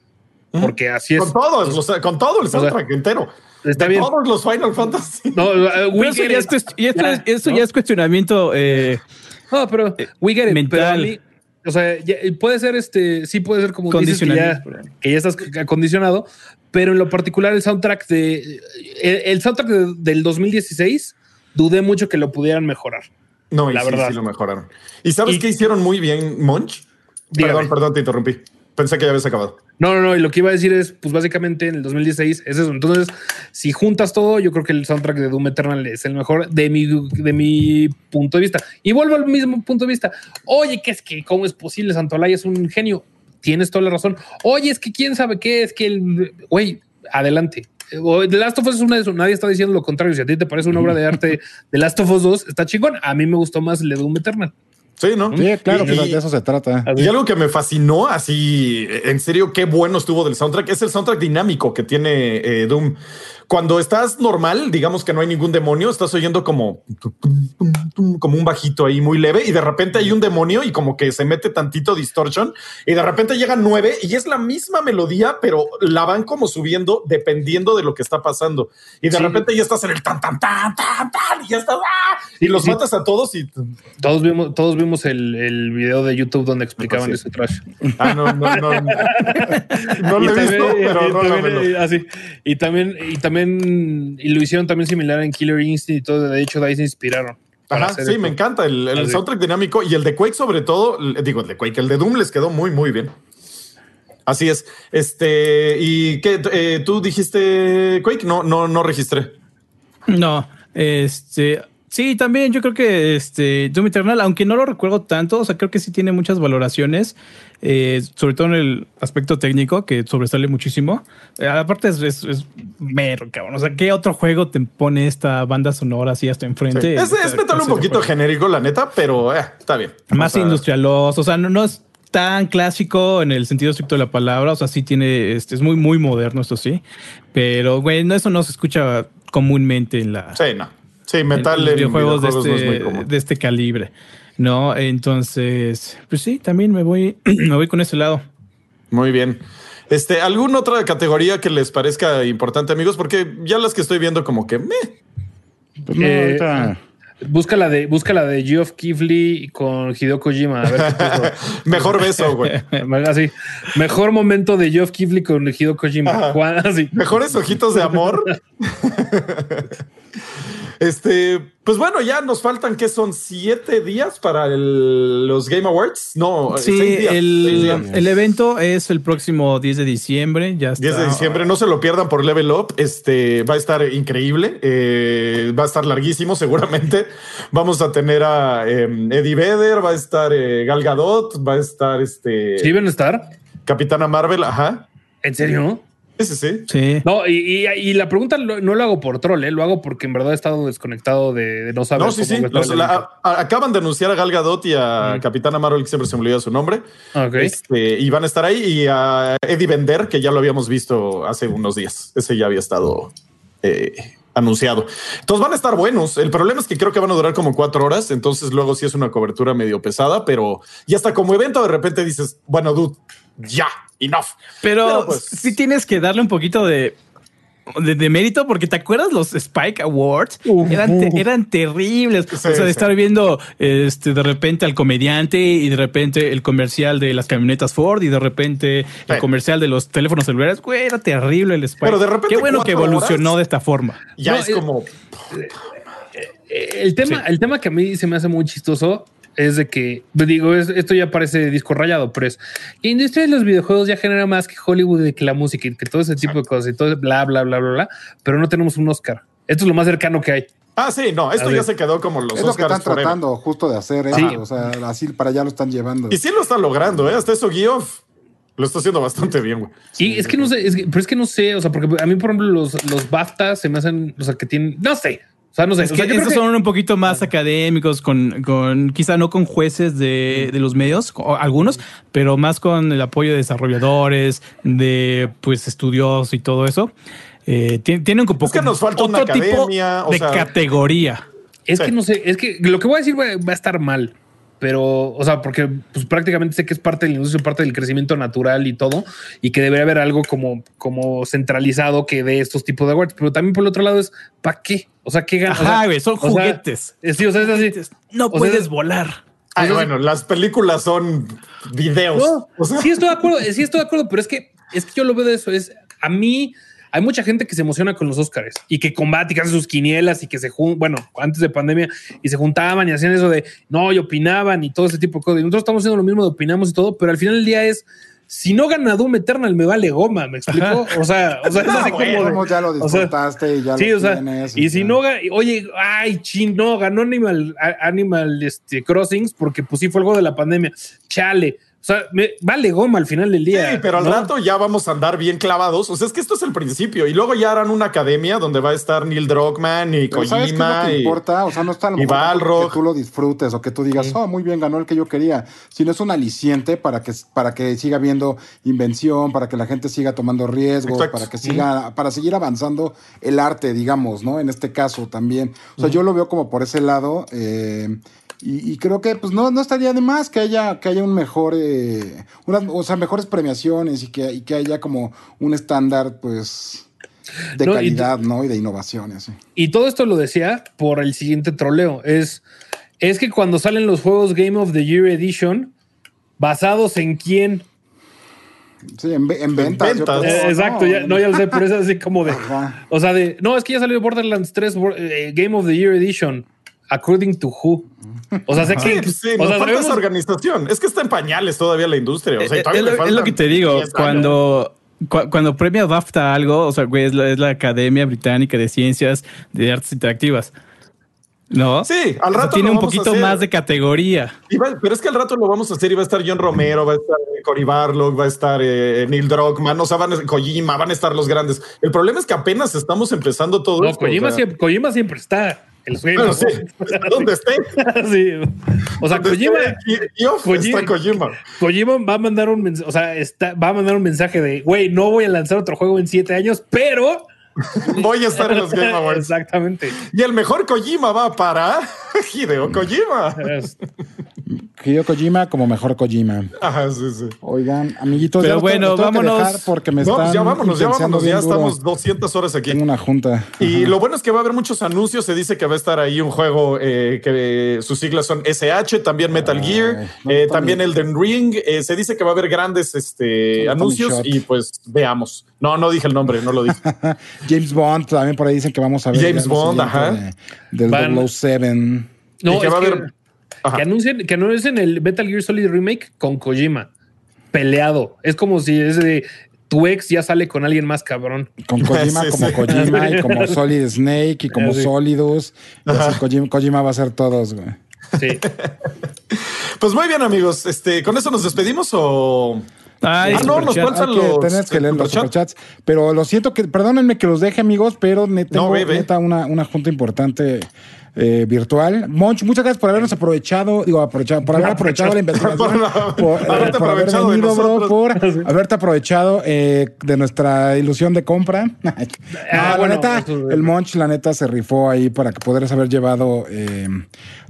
Porque así es. Con todos, con todo el soundtrack entero. Está bien. Todos los Final Fantasy. No, uh, eso, ya es, y esto, ya, ya es cuestionamiento. Eh, no, pero eh, we get it, mental. o sea, puede ser este, sí puede ser como dices que ya, que ya estás acondicionado, pero en lo particular el soundtrack de el, soundtrack del 2016 dudé mucho que lo pudieran mejorar. No, la verdad. Sí lo mejoraron. ¿Y sabes qué hicieron muy bien, Monch? Perdón, perdón, te interrumpí. Pensé que ya habías acabado. No, no, no. Y lo que iba a decir es, pues básicamente en el 2016 es eso. Entonces, si juntas todo, yo creo que el soundtrack de Doom Eternal es el mejor de mi, de mi punto de vista. Y vuelvo al mismo punto de vista. Oye, que es que, ¿cómo es posible? Santolaya es un genio. Tienes toda la razón. Oye, es que quién sabe qué es que el. Güey, adelante. The Last of Us es una de eso. Nadie está diciendo lo contrario. Si a ti te parece una obra de arte de Last of Us 2, está chingón. A mí me gustó más el de Doom Eternal. Sí, ¿no? Sí, claro, que de eso se trata. Y algo que me fascinó, así, en serio, qué bueno estuvo del soundtrack, es el soundtrack dinámico que tiene eh, Doom. Cuando estás normal, digamos que no hay ningún demonio, estás oyendo como, como un bajito ahí muy leve y de repente hay un demonio y como que se mete tantito distortion y de repente llegan nueve y es la misma melodía, pero la van como subiendo dependiendo de lo que está pasando. Y de repente ya estás en el tan, tan, tan, tan, tan y ya estás, ¡ah! y los matas a todos y todos vimos, todos vimos el, el video de YouTube donde explicaban ese trash. Ah, no, no, no. no lo he visto, pero no así. Y también, y también y lo hicieron también similar en Killer Instinct y todo. De hecho, de ahí se inspiraron. Ajá, sí, me encanta el, el soundtrack dinámico y el de Quake, sobre todo. Digo, el de Quake, el de Doom les quedó muy, muy bien. Así es. Este, y qué eh, tú dijiste Quake, no, no, no registré. No, este, Sí, también yo creo que este Doom Eternal, aunque no lo recuerdo tanto, o sea, creo que sí tiene muchas valoraciones, eh, sobre todo en el aspecto técnico, que sobresale muchísimo. Eh, aparte es, es, mero, cabrón. O sea, ¿qué otro juego te pone esta banda sonora así hasta enfrente? Es, es metal un poquito genérico, la neta, pero eh, está bien. Más industrialoso, o sea, no, no es tan clásico en el sentido estricto de la palabra, o sea, sí tiene, este, es muy, muy moderno, esto sí, pero, güey, no, eso no se escucha comúnmente en la... Sí, no Sí, metal en, videojuegos, de, este, de este calibre. No, entonces, pues sí, también me voy, me voy con ese lado. Muy bien. Este, ¿alguna otra categoría que les parezca importante, amigos? Porque ya las que estoy viendo como que me. Pues eh, busca la de, busca la de Geoff Keighley con Hideo Kojima. Mejor beso, güey. Así. Mejor momento de Geoff Keighley con Hideo Kojima. Mejores ojitos de amor. Este, pues bueno, ya nos faltan que son siete días para los Game Awards. No, sí, el, evento es el próximo 10 de diciembre. Ya 10 de diciembre, no se lo pierdan por Level Up. Este va a estar increíble, eh, va a estar larguísimo. Seguramente vamos a tener a em, Eddie Vedder, va a estar eh, Gal Gadot, va a estar este. Sí, van a estar. Capitana Marvel, ajá. ¿En serio? Sí, sí, sí. No, y, y, la pregunta no, lo hago por troll, ¿eh? lo hago porque en verdad he estado desconectado de, no saber. No, sí, sí. acaban de anunciar a Gal Gadot y a Capitana Marvel, que siempre se me olvidó su nombre. Okay. Este, y van a estar ahí. Y a Eddie Bender, que ya lo habíamos visto hace unos días. Ese ya había estado eh, anunciado. Entonces van a estar buenos. El problema es que creo que van a durar como cuatro horas. Entonces luego sí es una cobertura medio pesada, pero ya hasta como evento de repente dices, bueno, dude, ya enough. Pero, pues, sí tienes que darle un poquito de, de, mérito, porque te acuerdas los Spike Awards eran, terribles. o sea, de estar viendo este de repente al comediante y de repente el comercial de las camionetas Ford y de repente el comercial de los teléfonos celulares. Güey, era terrible el Spike. Pero de repente, qué bueno que evolucionó de esta forma. Ya es como. Eh, el tema, el tema que a mí se me hace muy chistoso es de que, digo, esto ya parece disco rayado, pero es la industria de los videojuegos ya genera más que Hollywood y que la música y que todo ese tipo de cosas y todo bla, bla, bla, bla, bla, pero no tenemos un Oscar. Esto es lo más cercano que hay. Ah, sí, no, esto ya se quedó como los es lo que están tratando justo de hacer, ¿eh? o sea, así para allá lo están llevando. Y sí lo están logrando, ¿eh? Hasta eso Geoff lo está haciendo bastante bien, güey. Y es que no sé, pero es que no sé, o sea, porque a mí, por ejemplo, los, los BAFTA se me hacen, o sea, que tienen, no sé, sea, no sé. Es que estos son un poquito más académicos, con, con quizá no con jueces de, de los medios, algunos, pero más con el apoyo de desarrolladores, de pues estudios y todo eso. Eh, tienen un poco es que nos falta una academia, de categoría. Es que no sé, es que lo que voy a decir va a estar mal pero, o sea, porque pues, prácticamente sé que es parte de la industria, parte del crecimiento natural y todo, y que debería haber algo como, como centralizado que dé estos tipos de awards. Pero también por el otro lado es, ¿para qué? O sea, ¿qué ganas? son juguetes. sí, o sea, es así. No puedes volar. Ay, bueno, las películas son videos. Sí, estoy de acuerdo, sí estoy de acuerdo, pero es que, es que yo lo veo de eso, es a mí hay mucha gente que se emociona con los Oscars y que combate y que hace sus quinielas y que se juntan, bueno, antes de pandemia y se juntaban y hacían eso de no y opinaban y todo ese tipo de cosas. Y nosotros estamos haciendo lo mismo de opinamos y todo, pero al final del día es si no gana Doom Eternal me vale goma, ¿me explico? O sea, o sea, así como ya lo disfrutaste y ya sí, o sea, y, si no oye, ay, chin, no, ganó Animal, Animal este, Crossings porque pues sí fue algo de la pandemia. Chale, sea, me, vale goma al final del día. Sí, pero al ¿no? rato ya vamos a andar bien clavados. O sea, es que esto es el principio. Y luego ya harán una academia donde va a estar Neil Druckmann y Pero ¿Sabes qué es lo Kojima. que y- importa? O sea, no está a lo mejor que tú lo disfrutes o que tú digas, oh, muy bien, ganó el que yo quería, sino es un aliciente para que, para que siga habiendo invención, para que la gente siga tomando riesgos, Exacto. para que siga, para seguir avanzando el arte, digamos, ¿no? En este caso también. O sea, yo lo veo como por ese lado. eh, y, y creo que pues no, no estaría de más que haya, que haya un mejor, eh, unas, o sea, mejores premiaciones y que, y que haya como un estándar, pues, de No, y- calidad, ¿no? Y de innovación, y todo esto lo decía por el siguiente troleo. Es, es que cuando salen los juegos Game of the Year Edition, basados en quién. Sí, en, ve- en ventas. Eh, ¿no? exacto, ya, no, ya lo sé, pero es así como de. Ajá. O sea, de. No, es que ya salió Borderlands 3 Bor- eh, Game of the Year Edition. According to who. O sea, sé Sí, que. pues sí, o sea, falta esa sabemos- organización. Es que está en pañales todavía la industria. O sea, Eh, todavía es, le lo, es faltan lo que te digo, 10 años. cuando, cu- cuando premia BAFTA algo, o sea, güey, es la, es la Academia Británica de Ciencias de Artes Interactivas. ¿No? Sí, al O sea, rato tiene lo un vamos a poquito hacer. más de categoría. Va- pero es que al rato lo vamos a hacer y va a estar John Romero, va a estar eh, Cory Barlog, va a estar eh, Neil Druckmann, o sea, van a, Kojima, van a estar los grandes. El problema es que apenas estamos empezando todo No, esto. Kojima, o sea, siempre, Kojima siempre está. En los bueno, sí, ¿dónde esté? Sí. O sea, Kojima, Kojima- Kojima. Kojima va a mandar un mensaje, o sea, está, va a mandar un mensaje de, güey, no voy a lanzar otro juego en siete años, pero... Voy a estar en los Game Awards. Exactamente. Y el mejor Kojima va para Hideo Kojima. Es- Hideo Kojima como mejor Kojima. Ajá, sí, sí. Oigan, amiguitos, Pero ya tengo- bueno, que vámonos. dejar porque me No, están pues ya vámonos, ya vámonos, ya bien duro. estamos 200 horas aquí. Tengo una junta. Y lo bueno es que va a haber muchos anuncios. Se dice que va a estar ahí un juego eh, que sus siglas son SH, también Metal Ay, Gear, no, eh, también Elden Ring. Eh, se dice que va a haber grandes este, anuncios y pues veamos. No, no dije el nombre, no lo dije. James Bond, también por ahí dicen que vamos a ver. James Bond, ajá. de- del Van- 007. No, Y que es va a que, haber- que anuncien, que anuncien el Metal Gear Solid Remake con Kojima. Peleado. Es como si es de tu ex ya sale con alguien más cabrón. Con Kojima Sí, como sí. Kojima y como Solid Snake y como Sí. Solidus. Kojima, Kojima va a ser todos, güey. Sí. Pues muy bien, amigos. Este, ¿Con eso nos despedimos o...? Ay, Ah, no, nos faltan Hay que, los- tenés que leer los superchat. superchats. Pero lo siento que, perdónenme que los deje, amigos, pero tengo neta una, una junta importante eh, virtual. Monch, muchas gracias por habernos aprovechado, digo, aprovechado, por haber aprovechado la investigación, Por por, por eh, haberte por haber aprovechado venido, bro, por haberte aprovechado eh, de nuestra ilusión de compra. No, Ah, la bueno, neta, el Monch, la neta, se rifó ahí para que pudieras haber llevado eh,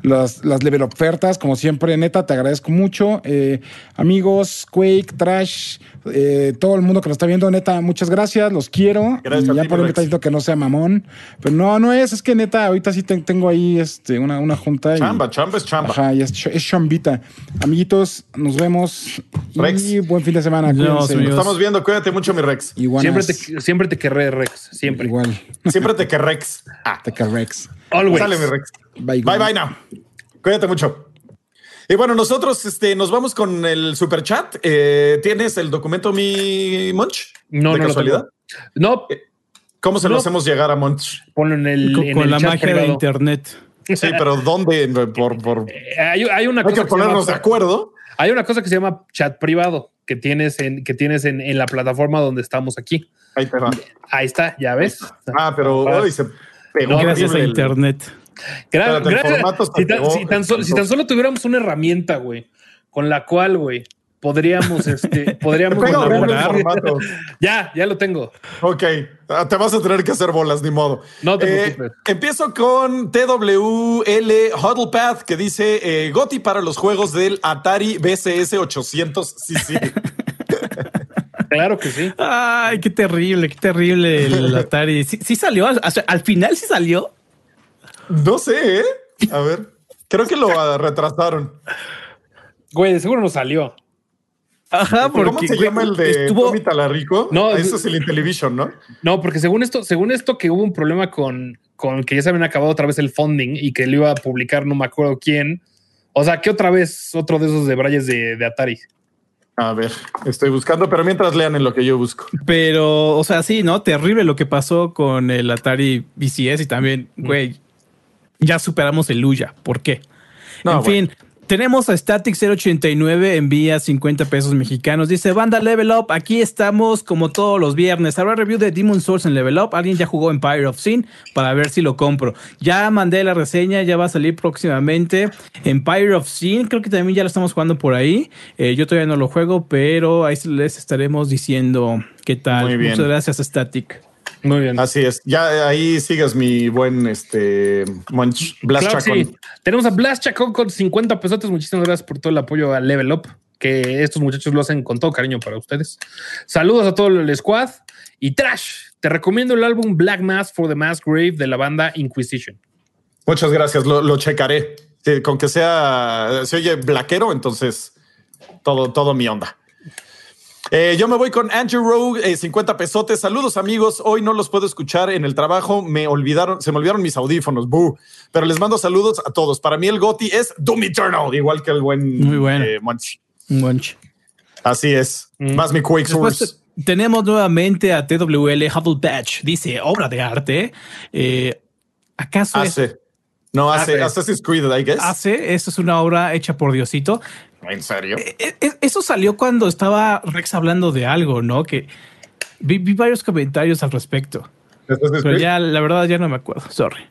las, las level ofertas. Como siempre, neta, te agradezco mucho. Eh, amigos, Quake, Trash, eh, todo el mundo que nos está viendo, neta, muchas gracias, los quiero. Gracias y ya ti, por diciendo que no sea mamón. Pero no, no es, es que neta, ahorita sí te- tengo ahí este, una, una junta. y- Chamba, chamba es chamba. Ajá, y es, ch- es chambita. Amiguitos, nos vemos. Y Rex. buen fin de semana. Nos estamos viendo. Cuídate mucho, mi Rex. Siempre te, siempre te querré, Rex. Siempre. Igual. Siempre te que Rex. Ah, Te que Rex. Always. sale, mi Rex. Bye, Bye, bye, now. Cuídate mucho. Y bueno, nosotros este, nos vamos con el super chat. Eh, ¿Tienes el documento, mi Monch? No, ¿De no lo casualidad? tengo. No, ¿Cómo se lo No. hacemos llegar a Monch? ponlo en el, Con, en con el la chat magia de privado. internet. Sí, pero ¿dónde? Por, por... Eh, Hay, hay una Hay cosa que que se llama- ponernos de acuerdo. Hay una cosa que se llama chat privado que tienes en, que tienes en, en la plataforma donde estamos aquí. Ahí te va. Ahí está, ya ves. Ah, pero hoy se pegó. No, Gracias a internet. Gra- Espérate, gracias. Si tan, pegó. si tan solo, si tan solo tuviéramos una herramienta, güey, con la cual, güey, podríamos, este, podríamos. Ya, ya lo tengo. Ok, Ah, te vas a tener que hacer bolas, ni modo. No te Eh, preocupes. Empiezo con TWL Huddle Path que dice eh, Goti para los juegos del Atari BCS 800 CC. Claro que sí. Ay, qué terrible, qué terrible el Atari. Sí, sí salió, o sea, al final sí salió. no sé, ¿eh? A ver, creo que lo retrasaron. Güey, de seguro no salió. Ajá, porque ¿Cómo se güey, llama el de estuvo Tommy Talarico? No, No, eso es el Intellivision, ¿no? No, porque según esto, según esto que hubo un problema con, con que ya se habían acabado otra vez el funding y que lo iba a publicar no me acuerdo quién. O sea, que otra vez otro de esos de Brayes de, de Atari. A ver, estoy buscando, pero mientras lean en lo que yo busco. Pero, o sea, sí, ¿no? Terrible lo que pasó con el Atari BCS y también, güey, ya superamos el Luya. ¿Por qué? No, en fin, Tenemos a Static 089, envía 50 pesos mexicanos. Dice, banda Level Up, aquí estamos como todos los viernes. Habrá review de Demon Souls en Level Up. Alguien ya jugó Empire of Sin para ver si lo compro. Ya mandé la reseña, ya va a salir próximamente. Empire of Sin, creo que también ya lo estamos jugando por ahí. Eh, yo todavía no lo juego, pero ahí les estaremos diciendo qué tal. Muy bien. Muchas gracias, Static. Muy bien. Así es. Ya ahí sigues mi buen este Monch Claro Chacón. sí. Tenemos a Blast Chacón con 50 pesos. Muchísimas gracias por todo el apoyo a Level Up, que estos muchachos lo hacen con todo cariño para ustedes. Saludos a todo el squad. Y Trash, te recomiendo el álbum Black Mass for the Mass Grave de la banda Inquisition. Muchas gracias, lo, lo checaré. Sí, con que sea, se oye blaquero, entonces todo, todo mi onda. Eh, yo me voy con Andrew Rogue, eh, 50 pesotes. Saludos, amigos. Hoy no los puedo escuchar en el trabajo. Me olvidaron, se me olvidaron mis audífonos. Boo. Pero les mando saludos a todos. Para mí, el Goti es Doom Eternal, igual que el buen Muy bueno. eh, Monch. Un bunch. Así es. Mm. Más mi Quake Source. te- tenemos nuevamente a TWL Hubble Patch. Dice, obra de arte. Eh, ¿Acaso es- Hace. No, hace Hace. Assassin's Creed, I guess. hace? Eso es una obra hecha por Diosito. ¿En serio? E- e- Eso salió cuando estaba Rex hablando de algo, ¿no? Que vi, vi varios comentarios al respecto. Pero ya, la verdad, ya no me acuerdo. Sorry.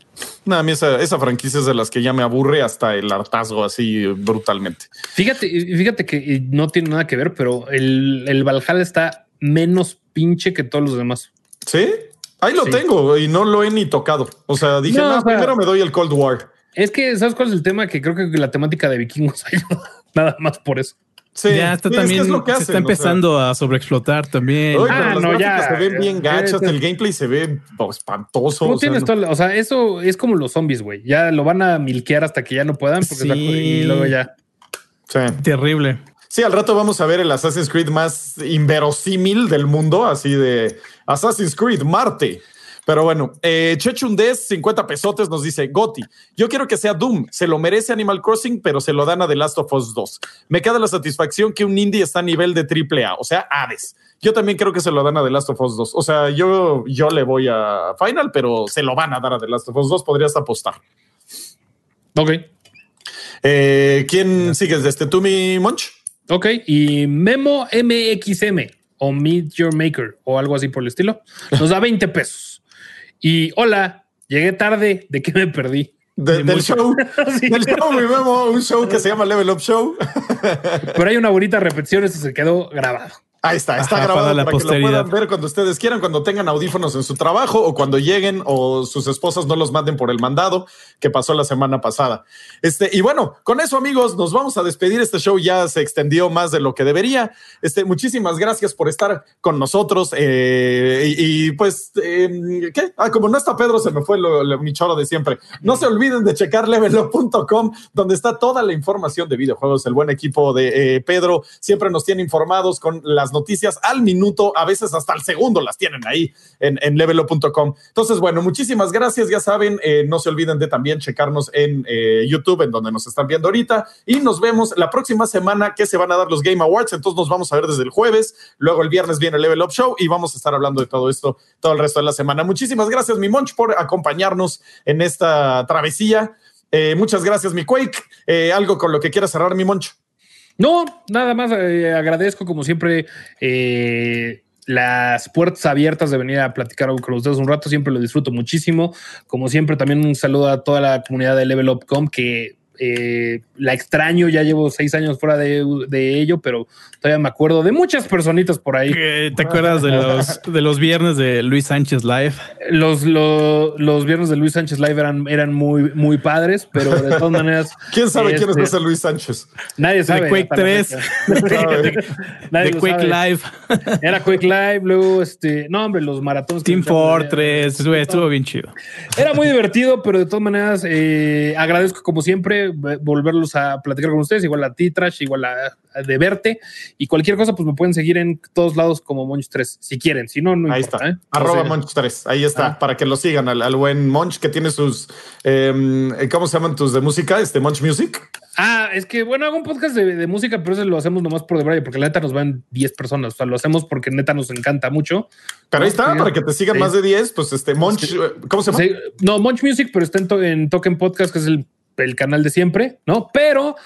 No, a mí esa, esa franquicia es de las que ya me aburre hasta el hartazgo así brutalmente. Fíjate, fíjate que eh, no tiene nada que ver, pero el, el Valhalla está menos pinche que todos los demás. Sí, ahí lo Sí. tengo y no lo he ni tocado. O sea, dije, No, no, o sea- primero me doy el Cold War. Es que, ¿sabes cuál es el tema? Que creo que la temática de vikingos ayuda nada más por eso. Sí, ya está sí, es que también, es lo que se hacen, está o sea. empezando a sobreexplotar también. Ah, pero las no, ya, se ven bien ya, gachas, el gameplay se ve oh, espantoso. Tú o sea, tienes no- toda la- o sea, eso es como los zombies, güey. Ya lo van a milquear hasta que ya no puedan, porque Sí. y luego ya. sí. Terrible. Sí, al rato vamos a ver el Assassin's Creed más inverosímil del mundo, así de Assassin's Creed Marte. Pero bueno, eh, Chechundés, 50 pesotes, nos dice Goti. Yo quiero que sea Doom. Se lo merece Animal Crossing, pero se lo dan a The Last of Us 2. Me queda la satisfacción que un indie está a nivel de triple A, o sea, Hades. Yo también creo que se lo dan a The Last of Us 2. O sea, yo, yo le voy a Final, pero se lo van a dar a The Last of Us 2. Podrías apostar. Ok. Eh, ¿Quién sigues de este? ¿Tú, mi Monch? Ok. Y Memo MXM o Meet Your Maker o algo así por el estilo nos da 20 pesos. Y hola, llegué tarde. ¿De qué me perdí? De- De del mucho. show. Sí. Del show, mi Memo, un show que se llama Level Up Show. Pero hay una bonita repetición. Esto se quedó grabado. Ahí está, está Ajá, grabado para la para, que lo puedan ver cuando ustedes quieran, cuando tengan audífonos en su trabajo o cuando lleguen o sus esposas no los manden por el mandado que pasó la semana pasada. Este, y bueno, con eso, amigos, nos vamos a despedir. Este show ya se extendió más de lo que debería. Este, muchísimas gracias por estar con nosotros. eh, y, y, pues, eh, ¿qué? Ah, como no está Pedro, se me fue lo- lo- mi choro de siempre. No se olviden de checar levelup.com, donde está toda la información de videojuegos. El buen equipo de eh, Pedro siempre nos tiene informados con las noticias al minuto, a veces hasta al segundo las tienen ahí en, en levelup.com. Entonces, bueno, muchísimas gracias. Ya saben, eh, no se olviden de también checarnos en eh, YouTube, en donde nos están viendo ahorita. Y nos vemos la próxima semana que se van a dar los Game Awards. Entonces nos vamos a ver desde el jueves. Luego el viernes viene el Level Up Show y vamos a estar hablando de todo esto todo el resto de la semana. Muchísimas gracias, mi Monch, por acompañarnos en esta travesía. Eh, muchas gracias, mi Quake. Algo con lo que quiera cerrar, mi Monch. No, nada más eh, agradezco como siempre eh, las puertas abiertas de venir a platicar con ustedes un rato. Siempre lo disfruto muchísimo. Como siempre, también un saludo a toda la comunidad de Level Up.com que eh, la extraño. Ya llevo seis años fuera de, de ello, pero todavía me acuerdo de muchas personitas por ahí. ¿Te acuerdas de los, de los viernes de Luis Sánchez Live? Los, los, los viernes de Luis Sánchez Live eran, eran muy, muy padres, pero de todas maneras. ¿Quién sabe quién es ese Luis Sánchez? Nadie sabe. De Quake hasta la 3. fecha. Nadie de sabe. Live. Era Quick Live, luego este, no, hombre, los maratones. Team Fortress. Estuvo bien chido. Era muy divertido, pero de todas maneras eh, agradezco como siempre volverlos a platicar con ustedes, igual a ti, Trash, igual a, a de verte y cualquier cosa, pues me pueden seguir en todos lados como Monch 3, si quieren, si no, no Ahí importa. está. ¿eh? Arroba Entonces, Monch 3. Ahí está. Ah. Para que lo sigan al, al buen Monch que tiene sus. em, ¿Cómo se llaman tus de música? Este Monch Music. Ah, es que bueno, hago un podcast de, de música, pero ese lo hacemos nomás por de Braille, porque la neta nos van 10 personas. O sea, lo hacemos porque neta nos encanta mucho. Pero ahí está, para que te sigan Sí. más de 10. Pues este Monch. ¿cómo se llama? Sí, no, Monch Music, pero está en, to- en Token Podcast, que es el, el canal de siempre, ¿no? Pero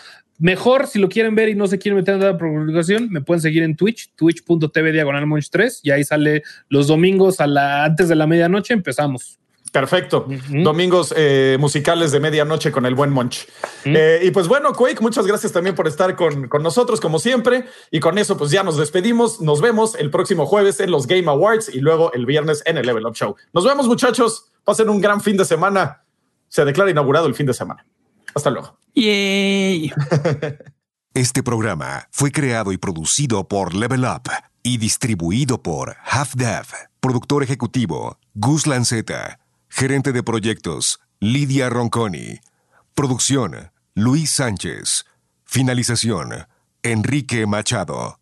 Mejor, si lo quieren ver y no se quieren meter en la publicación, me pueden seguir en Twitch, twitch.tv diagonal 3 y ahí sale los domingos a la antes de la medianoche empezamos. Perfecto. Domingos eh, musicales de medianoche con el buen Monch. Eh, y pues bueno, Quake, muchas gracias también por estar con, con, nosotros, como siempre. Y con eso, pues ya nos despedimos. Nos vemos el próximo jueves en los Game Awards y luego el viernes en el Level Up Show. Nos vemos, muchachos. Pasen un gran fin de semana. Se declara inaugurado el fin de semana. Hasta luego. Yay. Este programa fue creado y producido por Level Up y distribuido por Half Dev. Productor ejecutivo, Gus Lanceta. Gerente de proyectos, Lidia Ronconi. Producción, Luis Sánchez. Finalización, Enrique Machado.